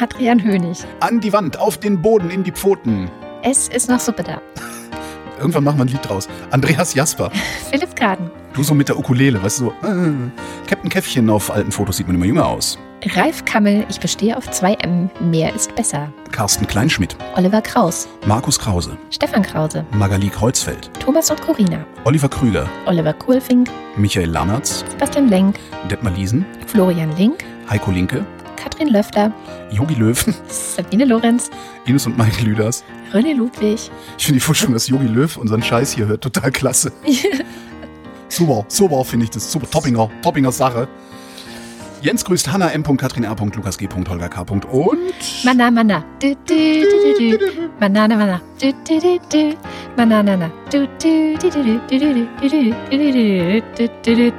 Adrian Hönig. an die Wand, auf den Boden, in die Pfoten. Es ist noch Suppe da. Irgendwann machen wir ein Lied draus. Andreas Jasper, Philipp Kaden. du so mit der Ukulele, weißt du, so. Äh, Captain Käffchen auf alten Fotos sieht man immer jünger aus. Ralf Kammel. Ich bestehe auf 2M. Mehr ist besser. Carsten Kleinschmidt, Oliver Kraus. Markus Krause, Stefan Krause. Magali Kreuzfeld, Thomas und Corina. Oliver Krüger, Oliver Kohlfink. Michael Lammertz, Sebastian Lenk. Detmar Liesen, Florian Link. Heiko Linke, Katrin Löffler. Yogi Löw, Sabine Lorenz. Ines und Mike Lüders. René Ludwig. Ich finde die Vorstellung, dass Yogi Löw unseren Scheiß hier hört, total klasse. super, super finde ich das. Super, Toppinger, Toppinger Sache. Jens grüßt Hanna M. Katrin R. Lukas G. Holger K. Und Mana, mana. Du, du, du,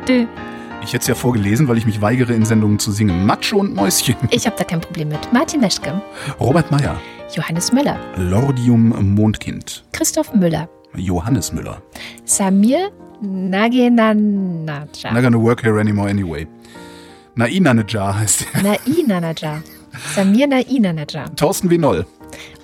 du, ich hätte es ja vorgelesen, weil ich mich weigere, in Sendungen zu singen. Macho und Mäuschen. Ich habe da kein Problem mit. Martin Meschke. Robert Meyer. Johannes Müller. Lordium Mondkind. Christoph Müller. Johannes Müller. Samir Nagenanaja. Not gonna work here anymore anyway. Nainanaja heißt er. Nainanaja. Samir Nainanaja. Thorsten W. Noll.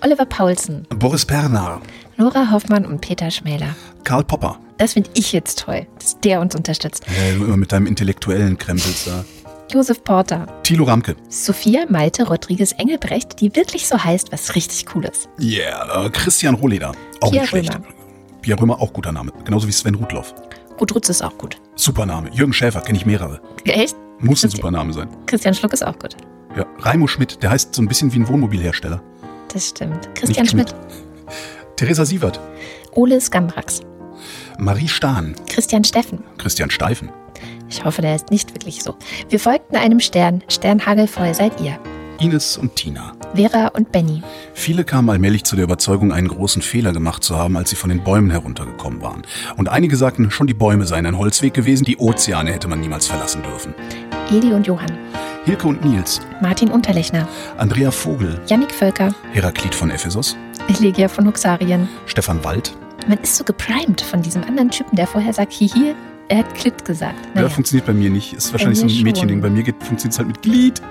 Oliver Paulsen. Boris Pernar. Nora Hoffmann und Peter Schmäler. Karl Popper. Das finde ich jetzt toll, dass der uns unterstützt. Ja, du immer mit deinem intellektuellen Krempels da. Josef Porter. Thilo Ramke. Sophia Malte Rodriguez Engelbrecht, die wirklich so heißt, was richtig cool ist. Yeah. Äh, Christian Rohleder. Auch Pierre nicht schlecht. Römer. Pierre Römer, auch guter Name. Genauso wie Sven Rudloff. Gudrutz ist auch gut. Super Name. Jürgen Schäfer, kenne ich mehrere. Echt? Muss ein Okay. super Name sein. Christian Schluck ist auch gut. Ja. Raimo Schmidt, der heißt so ein bisschen wie ein Wohnmobilhersteller. Das stimmt. Christian Nicht Schmidt. Theresa Sievert. Ole Skambrax. Marie Stahn. Christian Steffen. Christian Steifen. Ich hoffe, der ist nicht wirklich so. Wir folgten einem Stern. Sternhagelvoll seid ihr. Ines und Tina. Vera und Benny. Viele kamen allmählich zu der Überzeugung, einen großen Fehler gemacht zu haben, als sie von den Bäumen heruntergekommen waren. Und einige sagten, schon die Bäume seien ein Holzweg gewesen, die Ozeane hätte man niemals verlassen dürfen. Eli und Johann. Hilke und Nils, Martin Unterlechner. Andrea Vogel, Yannick Völker. Heraklit von Ephesus, Legia von Huxarien. Stefan Wald. Man ist so geprimed von diesem anderen Typen, der vorher sagt, hihi, er hat Klit gesagt. Ja, Naja. funktioniert bei mir nicht. Ist wahrscheinlich so ein schon. Mädchending. Bei mir funktioniert es halt mit Glied.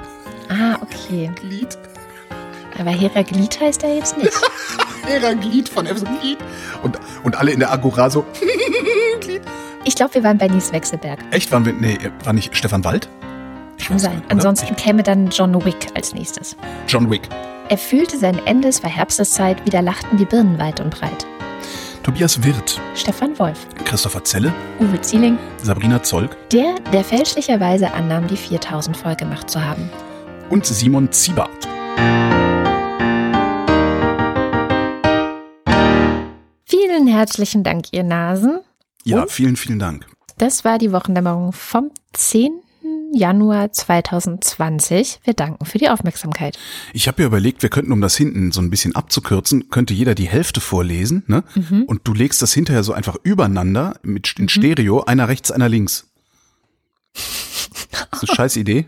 ah, okay. Glied. Aber Heraklit heißt er jetzt nicht. Heraglied von Ephesus. Glied. Und, und alle in der Agora so. Glied. Ich glaube, wir waren bei Nies Wechselberg. Echt? Waren wir. Nee, war nicht Stefan Wald? Ich Kann sein. nicht? Ansonsten käme dann John Wick als nächstes. Ich, John Wick. Er fühlte sein Ende, es war Herbsteszeit, wieder lachten die Birnen weit und breit. Tobias Wirth. Stefan Wolf, Christopher Zelle. Uwe Zieling, Sabrina Zolk. der, der fälschlicherweise annahm, die 4000 voll gemacht zu haben. Und Simon Ziebart. Vielen herzlichen Dank, ihr Nasen. Ja, Und? vielen, vielen Dank. Das war die Wochendämmerung vom 10. Januar 2020. Wir danken für die Aufmerksamkeit. Ich habe mir überlegt, wir könnten, um das hinten so ein bisschen abzukürzen, könnte jeder die Hälfte vorlesen, ne? Mhm. Und du legst das hinterher so einfach übereinander mit in Stereo, einer rechts, einer links. Das ist eine scheiß Idee.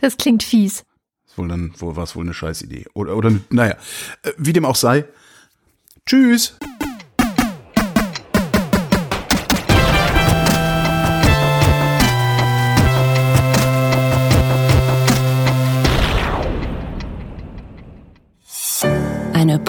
Das klingt fies. Wohl dann, wohl war es wohl eine scheiß Idee. Oder, oder, naja, äh, wie dem auch sei. Tschüss.